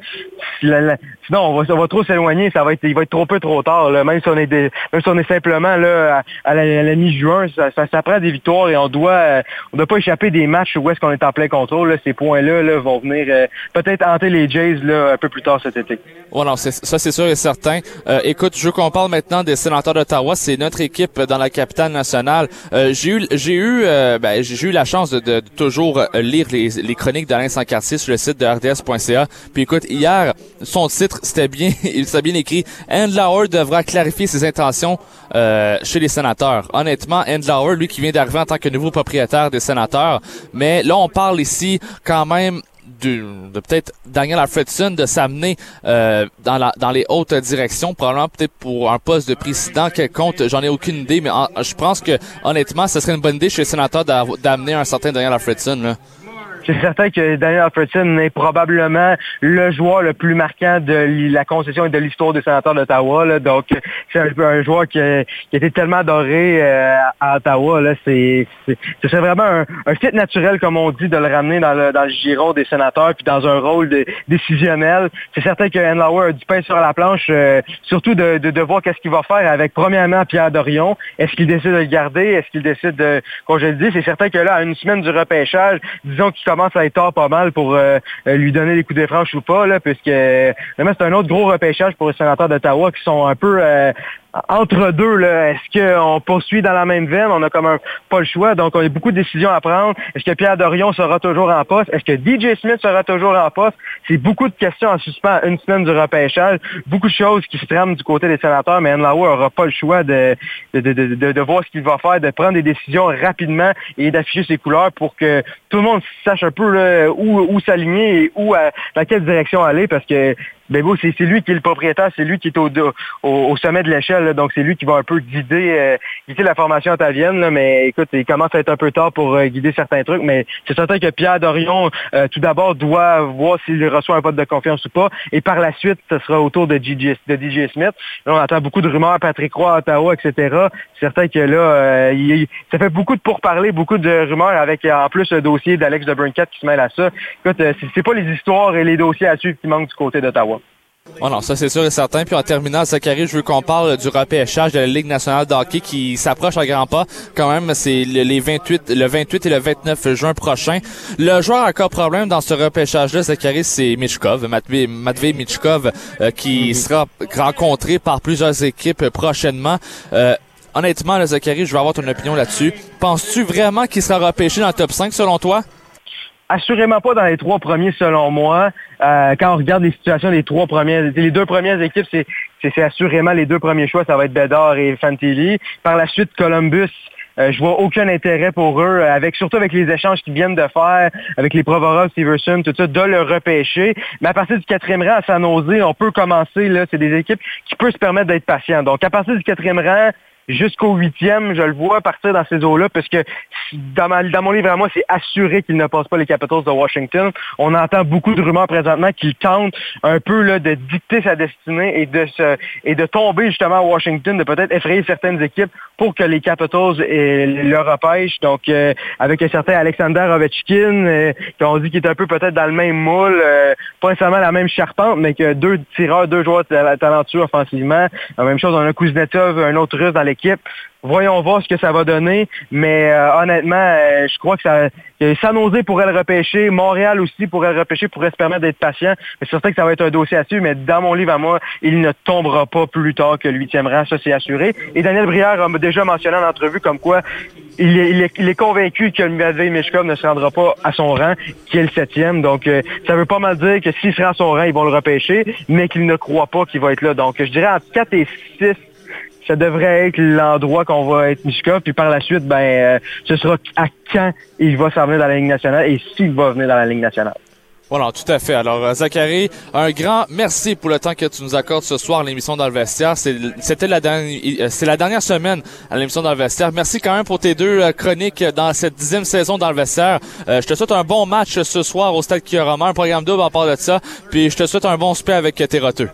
sinon on va, va trop s'éloigner, ça va être, il va être trop peu trop tard. là. Même si on est des- même si on est simplement là à, à la, mi-juin, ça, ça, prend des victoires et on doit, euh, on doit pas échapper des matchs où est-ce qu'on est en plein contrôle. là. Ces points-là là, vont venir euh, peut-être hanter les Jays là, un peu plus tard cet été. Ouais, non, ça c'est sûr et certain. Euh, écoute, je veux qu'on parle maintenant des sénateurs d'Ottawa. C'est notre équipe dans la capitale nationale. Euh, j'ai eu, j'ai eu, euh, ben, j'ai eu la chance de, de- toujours lire les, les chroniques d'Alain Sancartier sur le site de RDS.ca. Puis écoute, hier, son titre, c'était bien, il s'est bien écrit. Andlauer devra clarifier ses intentions euh, chez les sénateurs. Honnêtement, Andlauer, lui qui vient d'arriver en tant que nouveau propriétaire des sénateurs, mais là on parle ici quand même de, de peut-être Daniel Alfredson de s'amener euh, dans, la, dans les hautes directions, probablement peut-être pour un poste de président quelconque, j'en ai aucune idée, mais je pense que honnêtement, ce serait une bonne idée chez les sénateurs d'amener un certain Daniel Alfredson. Là. C'est certain que Daniel Alfredson est probablement le joueur le plus marquant de la concession et de l'histoire des sénateurs d'Ottawa. Donc, c'est un, joueur qui a, été tellement adoré euh, à Ottawa. C'est, vraiment un, un fit naturel, comme on dit, de le ramener dans le, dans le giron des sénateurs puis dans un rôle décisionnel. C'est certain que Henlauer a du pain sur la planche, euh, surtout de, de, de voir qu'est-ce qu'il va faire avec, premièrement, Pierre Dorion. Est-ce qu'il décide de le garder? Est-ce qu'il décide de... Dis, c'est certain que là, à une semaine du repêchage, disons qu'il commence à être tard pas mal pour euh, lui donner les coups de franche ou pas, là, puisque c'est un autre gros repêchage pour les sénateurs d'Ottawa qui sont un peu euh, entre deux. Est-ce qu'on poursuit dans la même veine? On a comme un, pas le choix, donc on a beaucoup de décisions à prendre. Est-ce que Pierre Dorion sera toujours en poste? Est-ce que DJ Smith sera toujours en poste? C'est beaucoup de questions en suspens une semaine du repêchage. Beaucoup de choses qui se trament du côté des sénateurs, mais Enlauer n'aura pas le choix de, de, de, de, voir ce qu'il va faire, de prendre des décisions rapidement et d'afficher ses couleurs pour que tout le monde sache un peu là, où, où s'aligner et où dans quelle direction aller parce que bon, c'est lui qui est le propriétaire, c'est lui qui est au, sommet de l'échelle, donc c'est lui qui va un peu guider, euh, guider la formation ottavienne, là. mais écoute, il commence à être un peu tard pour euh, guider certains trucs, mais c'est certain que Pierre Dorion, euh, tout d'abord, doit voir s'il reçoit un vote de confiance ou pas, et par la suite, ce sera au tour de, DJ, de DJ Smith. Là, on entend beaucoup de rumeurs, Patrick Roy Ottawa, etc. C'est certain que là, ça fait beaucoup de pourparlers, beaucoup de rumeurs avec en plus le dossier d'Alex de Brincat qui se mêle à ça. Écoute, c'est pas les histoires et les dossiers à suivre qui manquent du côté d'Ottawa. Oh non, ça c'est sûr et certain. Puis en terminant, Zachary, je veux qu'on parle du repêchage de la Ligue nationale de hockey qui s'approche à grands pas. Quand même, c'est le, les 28, le 28 et le 29 juin prochain. Le joueur à cas problème dans ce repêchage-là, Zachary, c'est Michkov, Matvey, Matvey Michkov, euh, qui sera rencontré par plusieurs équipes prochainement. Euh, honnêtement, là, Zachary, je veux avoir ton opinion là-dessus. Penses-tu vraiment qu'il sera repêché dans le top 5 selon toi? Assurément pas dans les trois premiers selon moi. Euh, quand on regarde les situations des trois premières, les deux premières équipes, c'est, c'est, assurément les deux premiers choix, ça va être Bedard et Fantilli. Par la suite, Columbus. Euh, je vois aucun intérêt pour eux, euh, avec surtout avec les échanges qu'ils viennent de faire, avec les Provorov, Stevenson, tout ça, de le repêcher. Mais à partir du quatrième rang à San Jose, on peut commencer, là, c'est des équipes qui peuvent se permettre d'être patients. Donc à partir du quatrième rang, jusqu'au huitième, je le vois partir dans ces eaux-là, parce que dans, ma- dans mon livre à moi, c'est assuré qu'ils ne passent pas les Capitals de Washington. On entend beaucoup de rumeurs présentement qu'ils tentent un peu là, de dicter sa destinée et de se, et de tomber justement à Washington, de peut-être effrayer certaines équipes pour que les Capitals eh, le repêchent. Donc, euh, avec un certain Alexander Ovechkin, euh, qu'on dit qu'il est un peu peut-être dans le même moule, euh, pas nécessairement la même charpente, mais que deux tireurs, deux joueurs ta- talentueux offensivement. La même chose, on a Kuznetsov, un autre russe dans Voyons voir ce que ça va donner, mais euh, honnêtement, euh, je crois que ça, que San Jose pourrait le repêcher, Montréal aussi pourrait le repêcher, pourrait se permettre d'être patient. C'est certain que ça va être un dossier à suivre, mais dans mon livre à moi, il ne tombera pas plus tard que le huitième rang, ça c'est assuré. Et Daniel Brière a déjà mentionné en entrevue comme quoi il est, convaincu que Medvedev Mishkov ne se rendra pas à son rang, qui est le septième. Donc, euh, ça veut pas mal dire que s'il sera à son rang, ils vont le repêcher, mais qu'il ne croit pas qu'il va être là. Donc, je dirais entre 4 et 6, ça devrait être l'endroit qu'on va être Mishkov. Puis par la suite, ben, euh, ce sera à quand il va s'en venir dans la Ligue nationale et s'il va venir dans la Ligue nationale. Voilà, tout à fait. Alors, euh, Zachary, un grand merci pour le temps que tu nous accordes ce soir à l'émission dans le vestiaire. C'est- C'était la, dernière- euh, c'est la dernière semaine à l'émission dans le vestiaire. Merci quand même pour tes deux euh, chroniques dans cette dixième saison dans le vestiaire. Euh, je te souhaite un bon match ce soir au Stade Kiorama, un programme double en part de ça. Puis je te souhaite un bon souper avec tes roteux.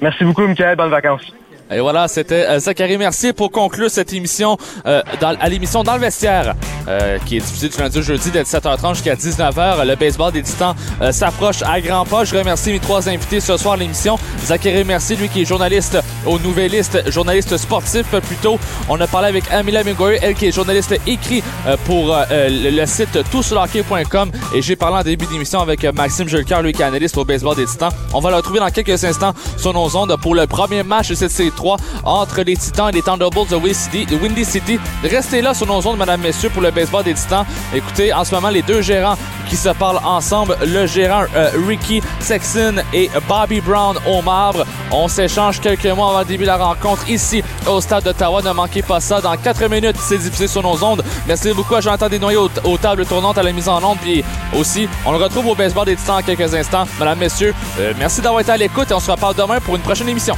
Merci beaucoup, Michael. Bonnes vacances. Et voilà, c'était euh, Zachary Mercier pour conclure cette émission euh, dans, à l'émission Dans le vestiaire, euh, qui est diffusée du lundi au jeudi de 17h30 jusqu'à 19h. Le baseball des titans euh, s'approche à grands pas. Je remercie mes trois invités ce soir à l'émission. Zachary Mercier, lui qui est journaliste au Nouvelliste, journaliste sportif plutôt. On a parlé avec Amila Mingoyer, elle qui est journaliste écrit euh, pour euh, le, le site toutsurhockey.com. Et j'ai parlé en début d'émission avec Maxime Julker, lui qui est analyste au baseball des titans. On va le retrouver dans quelques instants sur nos ondes pour le premier match de cette série 3 entre les Titans et les Thunderbolts de Windy City. Restez là sur nos ondes, mesdames, messieurs, pour le baseball des Titans. Écoutez, en ce moment, les deux gérants qui se parlent ensemble, le gérant euh, Ricky Sexton et Bobby Brown au marbre. On s'échange quelques mois avant le début de la rencontre ici au stade d'Ottawa. Ne manquez pas ça. Dans 4 minutes, c'est diffusé sur nos ondes. Merci beaucoup à Jonathan Desnoyers aux, aux tables tournantes à la mise en onde. Puis aussi, on le retrouve au baseball des Titans en quelques instants. Mesdames, messieurs, euh, merci d'avoir été à l'écoute et on se reparle demain pour une prochaine émission.